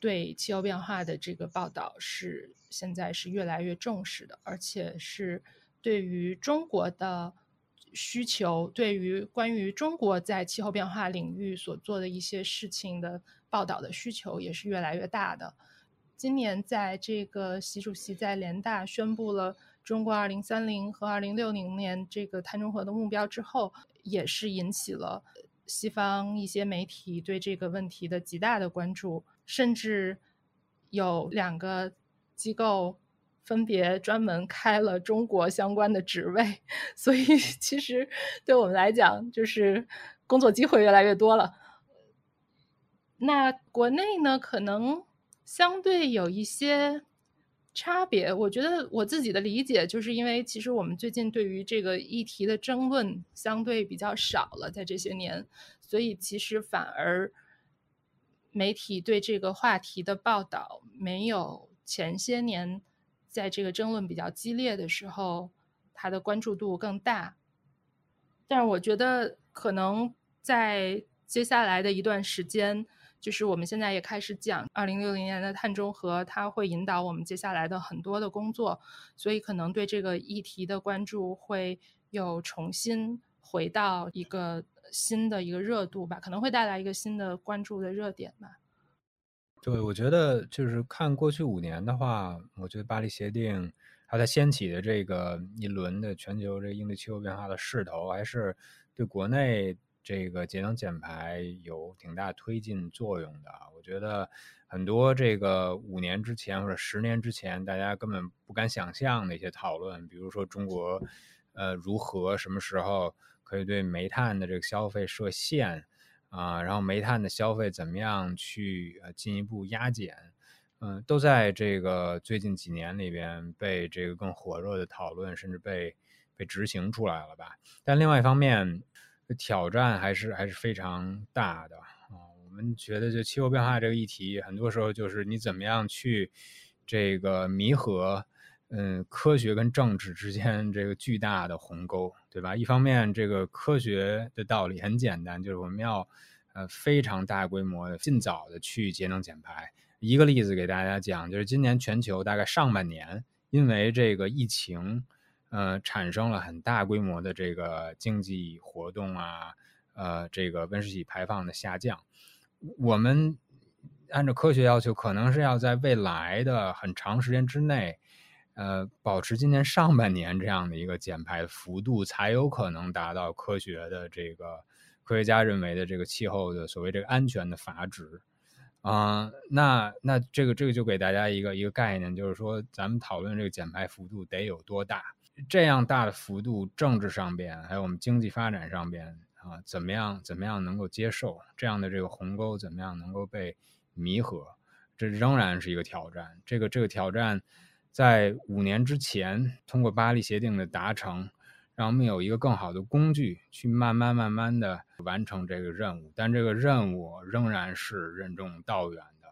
对气候变化的这个报道是。现在是越来越重视的，而且是对于中国的需求，对于关于中国在气候变化领域所做的一些事情的报道的需求也是越来越大的。今年在这个习主席在联大宣布了中国二零三零和二零六零年这个碳中和的目标之后，也是引起了西方一些媒体对这个问题的极大的关注，甚至有两个。机构分别专门开了中国相关的职位，所以其实对我们来讲，就是工作机会越来越多了。那国内呢，可能相对有一些差别。我觉得我自己的理解，就是因为其实我们最近对于这个议题的争论相对比较少了，在这些年，所以其实反而媒体对这个话题的报道没有。前些年，在这个争论比较激烈的时候，它的关注度更大。但是我觉得，可能在接下来的一段时间，就是我们现在也开始讲二零六零年的碳中和，它会引导我们接下来的很多的工作，所以可能对这个议题的关注会又重新回到一个新的一个热度吧，可能会带来一个新的关注的热点吧。对，我觉得就是看过去五年的话，我觉得巴黎协定它在掀起的这个一轮的全球这个应对气候变化的势头，还是对国内这个节能减排有挺大推进作用的。我觉得很多这个五年之前或者十年之前，大家根本不敢想象的一些讨论，比如说中国呃如何什么时候可以对煤炭的这个消费设限。啊，然后煤炭的消费怎么样去呃进一步压减？嗯，都在这个最近几年里边被这个更火热的讨论，甚至被被执行出来了吧？但另外一方面，挑战还是还是非常大的啊。我们觉得，就气候变化这个议题，很多时候就是你怎么样去这个弥合。嗯，科学跟政治之间这个巨大的鸿沟，对吧？一方面，这个科学的道理很简单，就是我们要呃非常大规模的、尽早的去节能减排。一个例子给大家讲，就是今年全球大概上半年，因为这个疫情，呃，产生了很大规模的这个经济活动啊，呃，这个温室气体排放的下降。我们按照科学要求，可能是要在未来的很长时间之内。呃，保持今年上半年这样的一个减排幅度，才有可能达到科学的这个科学家认为的这个气候的所谓这个安全的阀值。啊，那那这个这个就给大家一个一个概念，就是说咱们讨论这个减排幅度得有多大？这样大的幅度，政治上边还有我们经济发展上边啊，怎么样怎么样能够接受？这样的这个鸿沟怎么样能够被弥合？这仍然是一个挑战。这个这个挑战，在五年之前通过巴黎协定的达成。让我们有一个更好的工具去慢慢慢慢的完成这个任务，但这个任务仍然是任重道远的。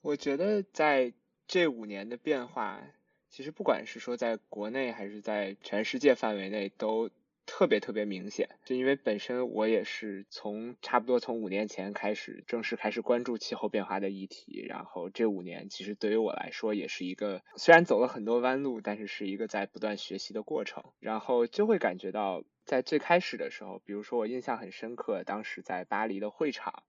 我觉得在这五年的变化，其实不管是说在国内还是在全世界范围内都。特别特别明显，就因为本身我也是从差不多从五年前开始正式开始关注气候变化的议题，然后这五年其实对于我来说也是一个虽然走了很多弯路，但是是一个在不断学习的过程，然后就会感觉到在最开始的时候，比如说我印象很深刻，当时在巴黎的会场，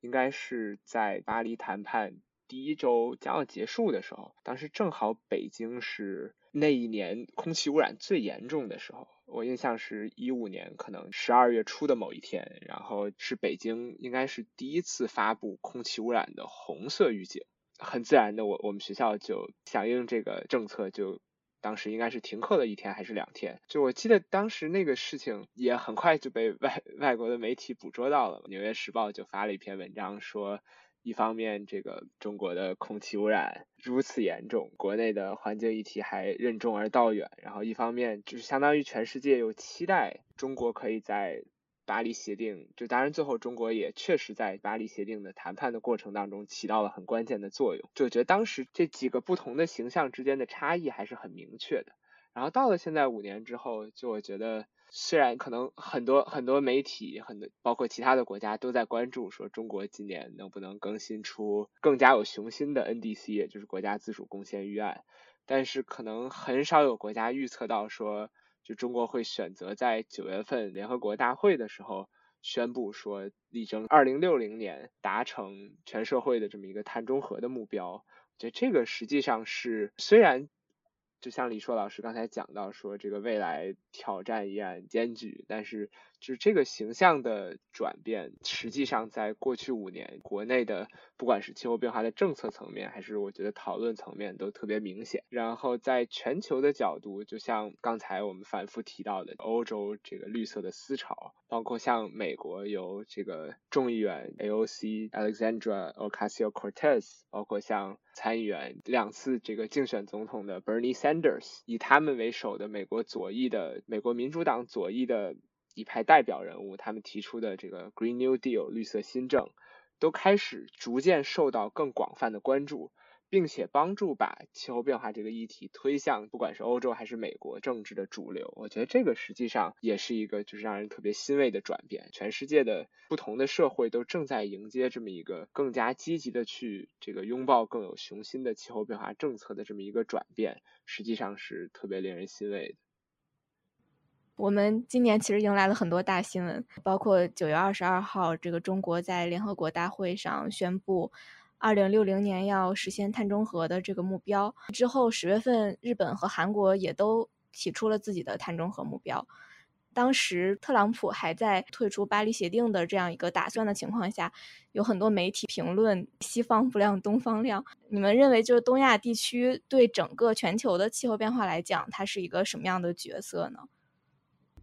应该是在巴黎谈判第一周将要结束的时候，当时正好北京是那一年空气污染最严重的时候。我印象是一五年，可能十二月初的某一天，然后是北京应该是第一次发布空气污染的红色预警。很自然的，我我们学校就响应这个政策，就当时应该是停课了一天还是两天。就我记得当时那个事情也很快就被外 外国的媒体捕捉到了，《纽约时报》就发了一篇文章说。一方面，这个中国的空气污染如此严重，国内的环境议题还任重而道远。然后，一方面就是相当于全世界又期待中国可以在巴黎协定，就当然最后中国也确实在巴黎协定的谈判的过程当中起到了很关键的作用。就觉得当时这几个不同的形象之间的差异还是很明确的。然后到了现在五年之后，就我觉得。虽然可能很多很多媒体，很多包括其他的国家都在关注，说中国今年能不能更新出更加有雄心的 NDC，也就是国家自主贡献预案，但是可能很少有国家预测到说，就中国会选择在九月份联合国大会的时候宣布说，力争二零六零年达成全社会的这么一个碳中和的目标。我觉得这个实际上是虽然。就像李硕老师刚才讲到说，这个未来挑战依然艰巨，但是就是这个形象的转变，实际上在过去五年，国内的不管是气候变化的政策层面，还是我觉得讨论层面都特别明显。然后在全球的角度，就像刚才我们反复提到的，欧洲这个绿色的思潮，包括像美国由这个众议员 AOC Alexandra Ocasio-Cortez，包括像参议员两次这个竞选总统的 Bernie Sanders。Sanders 以他们为首的美国左翼的美国民主党左翼的一派代表人物，他们提出的这个 Green New Deal 绿色新政，都开始逐渐受到更广泛的关注。并且帮助把气候变化这个议题推向不管是欧洲还是美国政治的主流，我觉得这个实际上也是一个就是让人特别欣慰的转变。全世界的不同的社会都正在迎接这么一个更加积极的去这个拥抱更有雄心的气候变化政策的这么一个转变，实际上是特别令人欣慰的。我们今年其实迎来了很多大新闻，包括九月二十二号，这个中国在联合国大会上宣布。二零六零年要实现碳中和的这个目标之后，十月份日本和韩国也都提出了自己的碳中和目标。当时特朗普还在退出巴黎协定的这样一个打算的情况下，有很多媒体评论“西方不亮东方亮”。你们认为，就是东亚地区对整个全球的气候变化来讲，它是一个什么样的角色呢？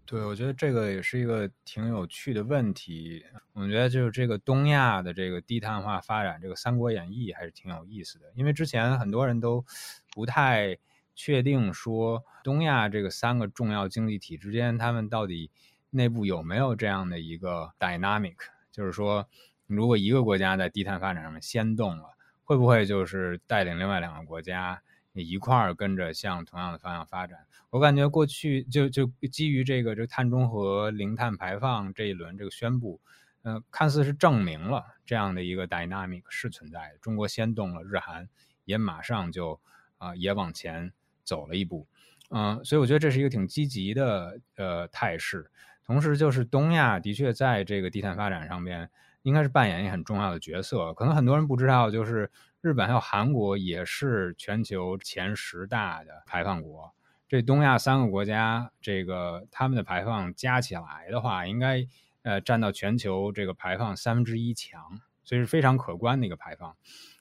对，我觉得这个也是一个挺有趣的问题。我觉得就是这个东亚的这个低碳化发展，这个《三国演义》还是挺有意思的。因为之前很多人都不太确定说东亚这个三个重要经济体之间，他们到底内部有没有这样的一个 dynamic，就是说，如果一个国家在低碳发展上面先动了，会不会就是带领另外两个国家？一块儿跟着向同样的方向发展，我感觉过去就就基于这个这碳中和、零碳排放这一轮这个宣布，嗯，看似是证明了这样的一个 dynamic 是存在的。中国先动了，日韩也马上就啊也往前走了一步，嗯，所以我觉得这是一个挺积极的呃态势。同时，就是东亚的确在这个低碳发展上面应该是扮演一很重要的角色。可能很多人不知道，就是。日本还有韩国也是全球前十大的排放国，这东亚三个国家，这个他们的排放加起来的话，应该呃占到全球这个排放三分之一强。所以是非常可观的一个排放。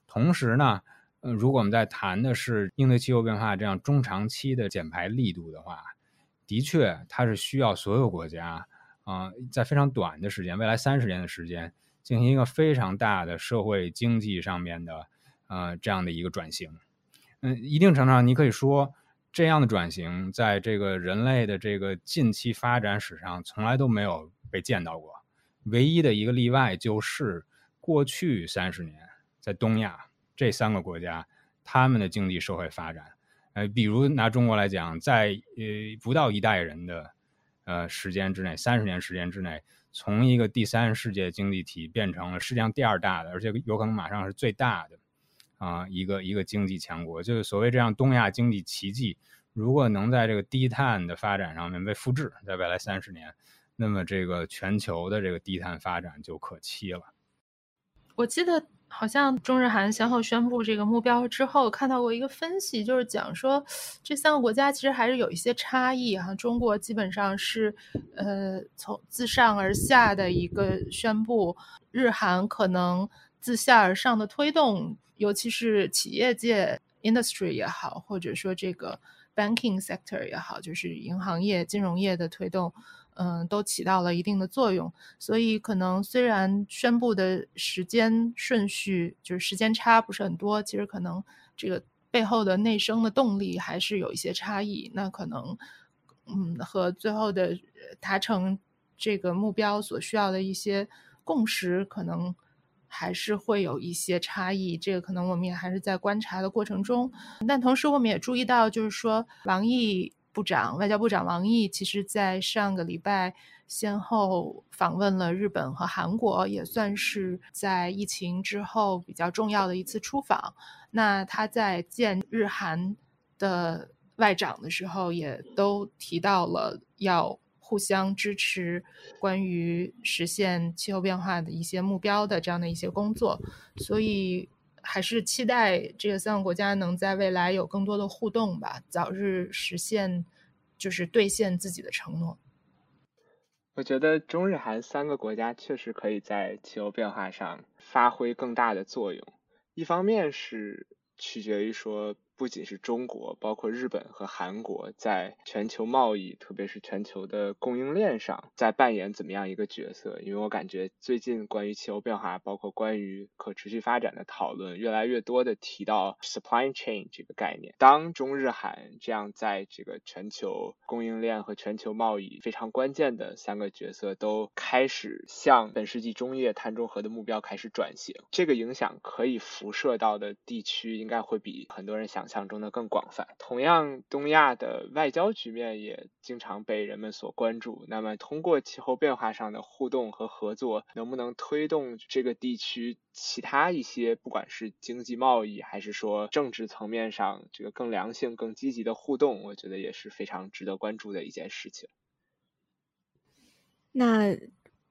同时呢，呃，如果我们在谈的是应对气候变化这样中长期的减排力度的话，的确它是需要所有国家啊，在非常短的时间，未来三十年的时间，进行一个非常大的社会经济上面的呃这样的一个转型。嗯，一定程度上你可以说。这样的转型，在这个人类的这个近期发展史上，从来都没有被见到过。唯一的一个例外就是过去三十年，在东亚这三个国家，他们的经济社会发展，呃，比如拿中国来讲，在呃不到一代人的呃时间之内，三十年时间之内，从一个第三世界经济体变成了世界上第二大的，而且有可能马上是最大的。啊，一个一个经济强国，就是所谓这样东亚经济奇迹，如果能在这个低碳的发展上面被复制，在未来三十年，那么这个全球的这个低碳发展就可期了。我记得好像中日韩先后宣布这个目标之后，看到过一个分析，就是讲说这三个国家其实还是有一些差异哈。中国基本上是呃从自上而下的一个宣布，日韩可能自下而上的推动。尤其是企业界 industry 也好，或者说这个 banking sector 也好，就是银行业、金融业的推动，嗯，都起到了一定的作用。所以可能虽然宣布的时间顺序就是时间差不是很多，其实可能这个背后的内生的动力还是有一些差异。那可能，嗯，和最后的达成这个目标所需要的一些共识可能。还是会有一些差异，这个可能我们也还是在观察的过程中。但同时，我们也注意到，就是说，王毅部长、外交部长王毅，其实在上个礼拜先后访问了日本和韩国，也算是在疫情之后比较重要的一次出访。那他在见日韩的外长的时候，也都提到了要。互相支持，关于实现气候变化的一些目标的这样的一些工作，所以还是期待这个三个国家能在未来有更多的互动吧，早日实现，就是兑现自己的承诺。我觉得中日韩三个国家确实可以在气候变化上发挥更大的作用，一方面是取决于说。不仅是中国，包括日本和韩国，在全球贸易，特别是全球的供应链上，在扮演怎么样一个角色？因为我感觉最近关于气候变化，包括关于可持续发展的讨论，越来越多的提到 supply chain 这个概念。当中日韩这样在这个全球供应链和全球贸易非常关键的三个角色都开始向本世纪中叶碳中和的目标开始转型，这个影响可以辐射到的地区，应该会比很多人想。象中的更广泛。同样，东亚的外交局面也经常被人们所关注。那么，通过气候变化上的互动和合作，能不能推动这个地区其他一些，不管是经济贸易，还是说政治层面上这个更良性、更积极的互动？我觉得也是非常值得关注的一件事情。那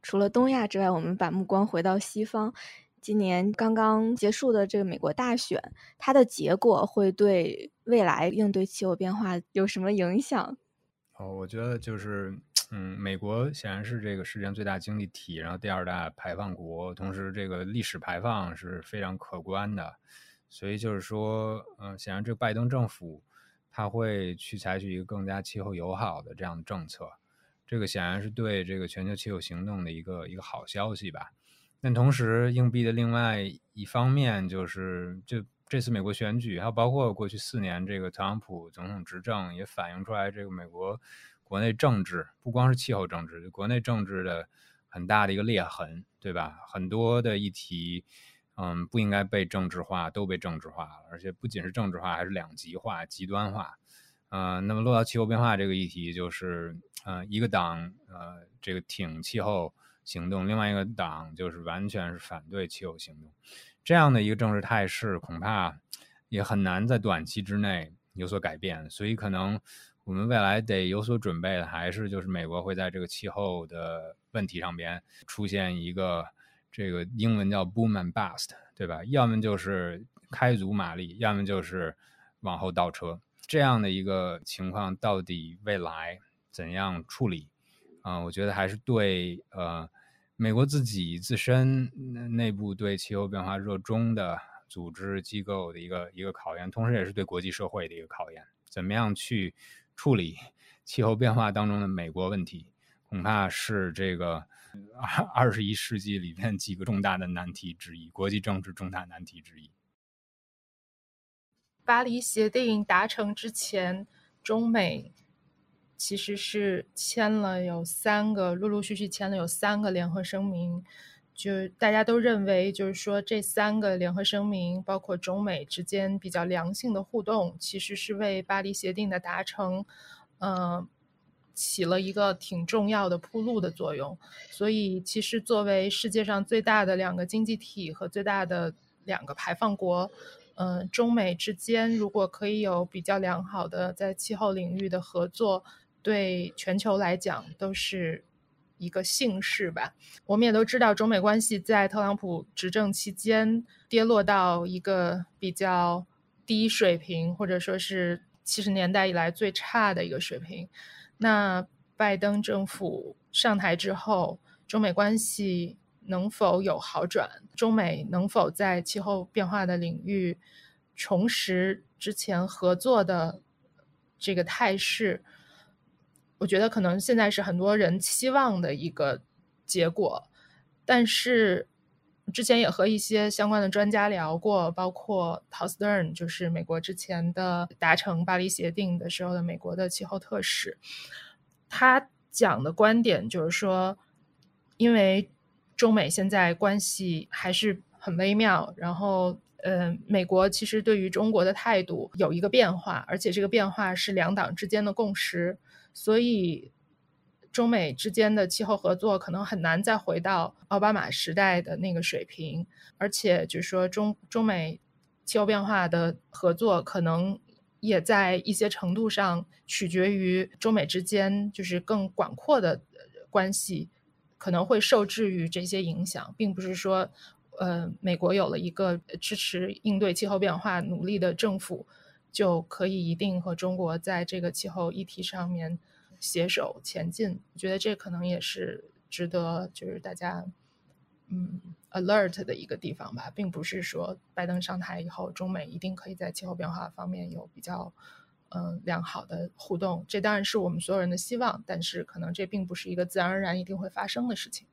除了东亚之外，我们把目光回到西方。今年刚刚结束的这个美国大选，它的结果会对未来应对气候变化有什么影响？哦，我觉得就是，嗯，美国显然是这个世界上最大经济体，然后第二大排放国，同时这个历史排放是非常可观的，所以就是说，嗯，显然这个拜登政府他会去采取一个更加气候友好的这样的政策，这个显然是对这个全球气候行动的一个一个好消息吧。但同时，硬币的另外一方面就是，就这次美国选举，还有包括过去四年这个特朗普总统执政，也反映出来这个美国国内政治不光是气候政治，就国内政治的很大的一个裂痕，对吧？很多的议题，嗯，不应该被政治化，都被政治化了，而且不仅是政治化，还是两极化、极端化。嗯，那么落到气候变化这个议题，就是，嗯，一个党，呃，这个挺气候。行动，另外一个党就是完全是反对气候行动，这样的一个政治态势，恐怕也很难在短期之内有所改变。所以，可能我们未来得有所准备的，还是就是美国会在这个气候的问题上边出现一个这个英文叫 boom and bust，对吧？要么就是开足马力，要么就是往后倒车。这样的一个情况，到底未来怎样处理？啊，我觉得还是对呃。美国自己自身内部对气候变化热衷的组织机构的一个一个考验，同时也是对国际社会的一个考验。怎么样去处理 气候变化当中的美国问题，恐怕是这个 二二十一世纪里面几个重大的难题之一，国际政治重大难题之一。巴黎协定达成之前，中美其实是签了有三个，陆陆续续签了有三个联合声明。就大家都认为，就是说这三个联合声明，包括中美之间比较良性的互动，其实是为巴黎协定的达成，嗯，起了一个挺重要的铺路的作用。所以，其实作为世界上最大的两个经济体和最大的两个排放国。嗯，中美之间如果可以有比较良好的在气候领域的合作，对全球来讲都是一个幸事吧。我们也都知道，中美关系在特朗普执政期间跌落到一个比较低水平，或者说是七十年代以来最差的一个水平。那拜登政府上台之后，中美关系。能否有好转？中美能否在气候变化的领域重拾之前合作的这个态势？我觉得可能现在是很多人期望的一个结果。但是之前也和一些相关的专家聊过，包括陶斯·邓就是美国之前的达成巴黎协定的时候的美国的气候特使，他讲的观点就是说，因为中美现在关系还是很微妙，然后，呃，美国其实对于中国的态度有一个变化，而且这个变化是两党之间的共识，所以中美之间的气候合作可能很难再回到奥巴马时代的那个水平，而且就是说中中美气候变化的合作可能也在一些程度上取决于中美之间就是更广阔的关系。可能会受制于这些影响，并不是说，呃，美国有了一个支持应对气候变化努力的政府，就可以一定和中国在这个气候议题上面携手前进。我觉得这可能也是值得就是大家嗯 alert 的一个地方吧，并不是说拜登上台以后，中美一定可以在气候变化方面有比较。嗯，良好的互动，这当然是我们所有人的希望，但是可能这并不是一个自然而然一定会发生的事情。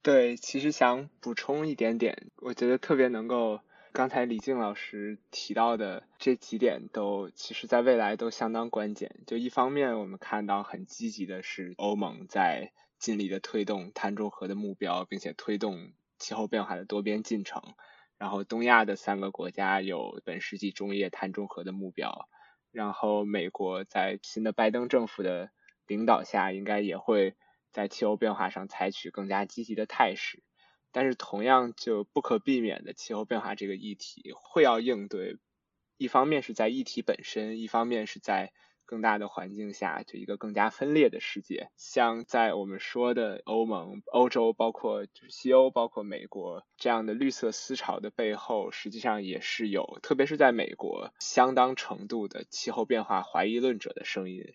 对，其实想补充一点点，我觉得特别能够，刚才李静老师提到的这几点都，其实在未来都相当关键。就一方面，我们看到很积极的是欧盟在尽力的推动碳中和的目标，并且推动气候变化的多边进程。然后，东亚的三个国家有本世纪中叶碳中和的目标。然后，美国在新的拜登政府的领导下，应该也会在气候变化上采取更加积极的态势。但是，同样就不可避免的，气候变化这个议题会要应对，一方面是在议题本身，一方面是在。更大的环境下，就一个更加分裂的世界。像在我们说的欧盟、欧洲，包括就是西欧，包括美国这样的绿色思潮的背后，实际上也是有，特别是在美国，相当程度的气候变化怀疑论者的声音。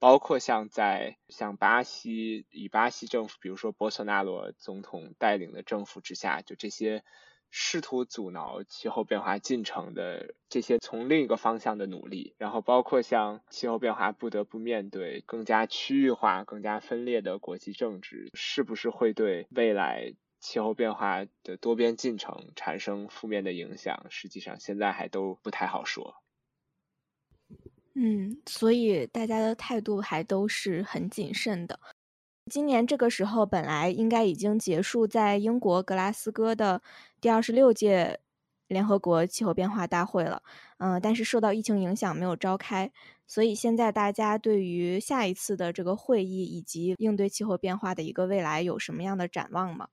包括像在像巴西，以巴西政府，比如说博索纳罗总统带领的政府之下，就这些。试图阻挠气候变化进程的这些从另一个方向的努力，然后包括像气候变化不得不面对更加区域化、更加分裂的国际政治，是不是会对未来气候变化的多边进程产生负面的影响？实际上现在还都不太好说。嗯，所以大家的态度还都是很谨慎的。今年这个时候，本来应该已经结束在英国格拉斯哥的第二十六届联合国气候变化大会了，嗯，但是受到疫情影响没有召开。所以现在大家对于下一次的这个会议以及应对气候变化的一个未来有什么样的展望吗？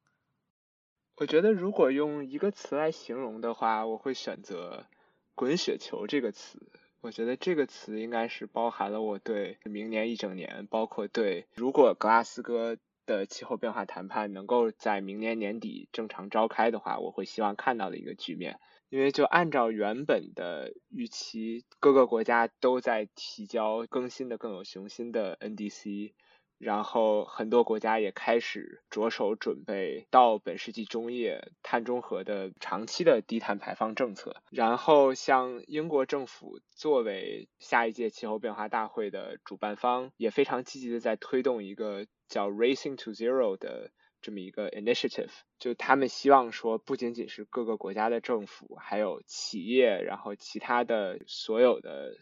我觉得如果用一个词来形容的话，我会选择“滚雪球”这个词。我觉得这个词应该是包含了我对明年一整年，包括对如果格拉斯哥的气候变化谈判能够在明年年底正常召开的话，我会希望看到的一个局面。因为就按照原本的预期，各个国家都在提交更新的、更有雄心的 NDC，然后很多国家也开始着手准备到本世纪中叶碳中和的长期的低碳排放政策。然后像英国政府作为下一届气候变化大会的主办方，也非常积极的在推动一个叫 Racing to Zero 的这么一个 initiative。就他们希望说，不仅仅是各个国家的政府，还有企业，然后其他的所有的。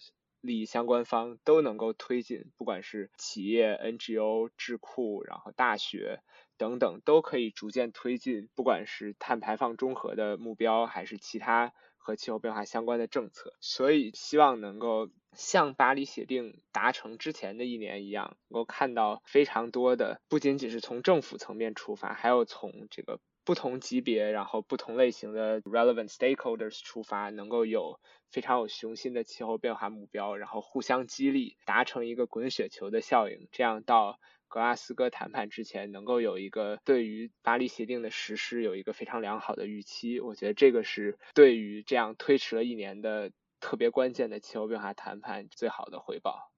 利益相关方都能够推进，不管是企业、NGO、智库，然后大学等等，都可以逐渐推进，不管是碳排放中和的目标，还是其他和气候变化相关的政策。所以，希望能够像巴黎协定达成之前的一年一样，能够看到非常多的，不仅仅是从政府层面出发，还有从这个。不同级别，然后不同类型的 relevant stakeholders 出发，能够有非常有雄心的气候变化目标，然后互相激励，达成一个滚雪球的效应，这样到格拉斯哥谈判之前，能够有一个对于巴黎协定的实施有一个非常良好的预期。我觉得这个是对于这样推迟了一年的特别关键的气候变化谈判最好的回报。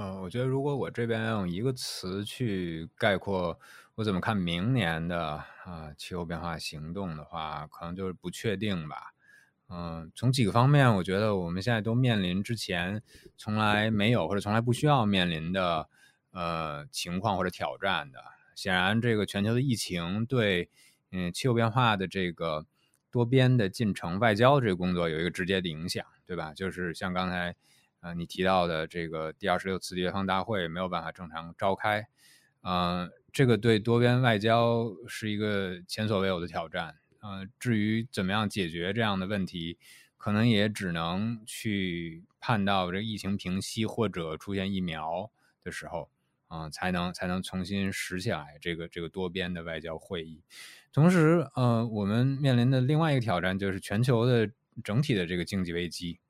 嗯，我觉得如果我这边用一个词去概括我怎么看明年的啊气候变化行动的话，可能就是不确定吧。嗯，从几个方面，我觉得我们现在都面临之前从来没有或者从来不需要面临的呃情况或者挑战的。显然，这个全球的疫情对嗯气候变化的这个多边的进程、外交这个工作有一个直接的影响，对吧？就是像刚才。啊，你提到的这个第二十六次缔约方大会没有办法正常召开，嗯，这个对多边外交是一个前所未有的挑战。呃，至于怎么样解决这样的问题，可能也只能去盼到这疫情平息或者出现疫苗的时候，啊，才能才能重新拾起来这个这个多边的外交会议。同时，呃，我们面临的另外一个挑战就是全球的整体的这个经济危机。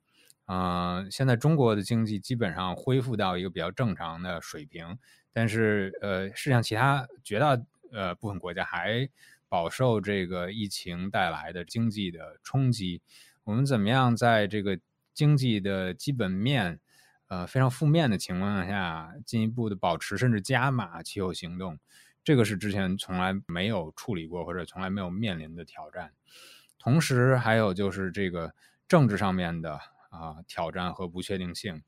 嗯，现在中国的经济基本上恢复到一个比较正常的水平，但是呃，世界上其他绝大呃部分国家还饱受这个疫情带来的经济的冲击。我们怎么样在这个经济的基本面呃非常负面的情况下，进一步的保持甚至加码气候行动？这个是之前从来没有处理过或者从来没有面临的挑战。同时，还有就是这个政治上面的。啊，挑战和不确定性。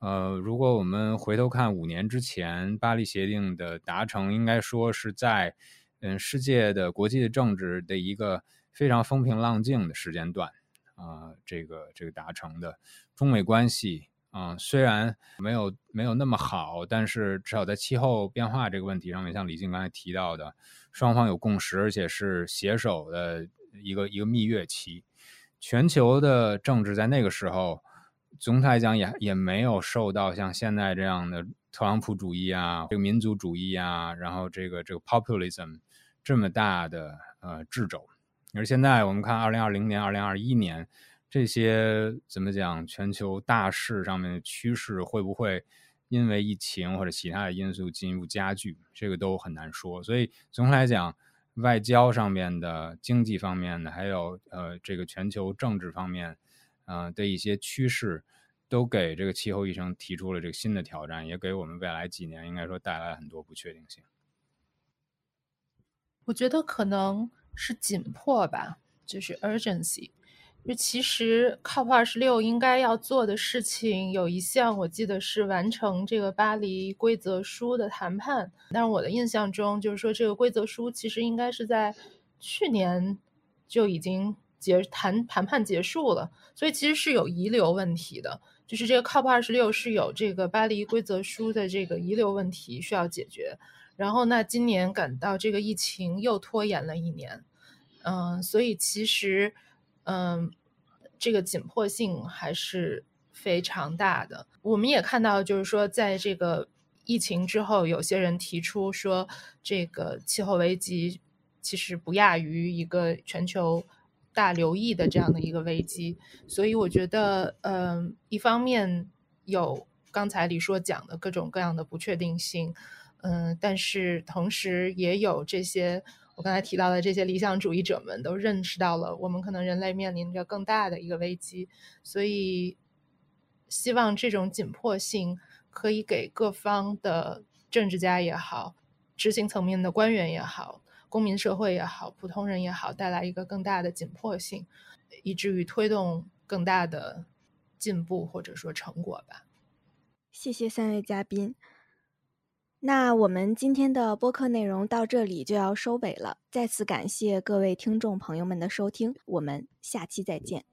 呃，如果我们回头看五年之前巴黎协定的达成，应该说是在嗯世界的国际的政治的一个非常风平浪静的时间段啊，这个这个达成的中美关系啊，虽然没有没有那么好，但是至少在气候变化这个问题上面，像李静刚才提到的，双方有共识，而且是携手的一个一个蜜月期。全球的政治在那个时候，总体来讲也也没有受到像现在这样的特朗普主义啊、这个民族主义啊，然后这个这个 populism 这么大的呃掣肘。而现在我们看，二零二零年、二零二一年这些怎么讲，全球大势上面的趋势会不会因为疫情或者其他的因素进一步加剧，这个都很难说。所以总体来讲。外交上面的、经济方面的，还有呃这个全球政治方面，呃的一些趋势，都给这个气候医生提出了这个新的挑战，也给我们未来几年应该说带来很多不确定性。我觉得可能是紧迫吧，就是 urgency。就其实 COP 二十六应该要做的事情有一项，我记得是完成这个巴黎规则书的谈判。但是我的印象中，就是说这个规则书其实应该是在去年就已经结谈谈判结束了，所以其实是有遗留问题的。就是这个 COP 二十六是有这个巴黎规则书的这个遗留问题需要解决。然后那今年赶到这个疫情又拖延了一年，嗯，所以其实。嗯，这个紧迫性还是非常大的。我们也看到，就是说，在这个疫情之后，有些人提出说，这个气候危机其实不亚于一个全球大流疫的这样的一个危机。所以，我觉得，嗯，一方面有刚才李硕讲的各种各样的不确定性，嗯，但是同时也有这些。我刚才提到的这些理想主义者们都认识到了，我们可能人类面临着更大的一个危机，所以希望这种紧迫性可以给各方的政治家也好、执行层面的官员也好、公民社会也好、普通人也好，带来一个更大的紧迫性，以至于推动更大的进步或者说成果吧。谢谢三位嘉宾。那我们今天的播客内容到这里就要收尾了再次感谢各位听众朋友们的收听我们下期再见。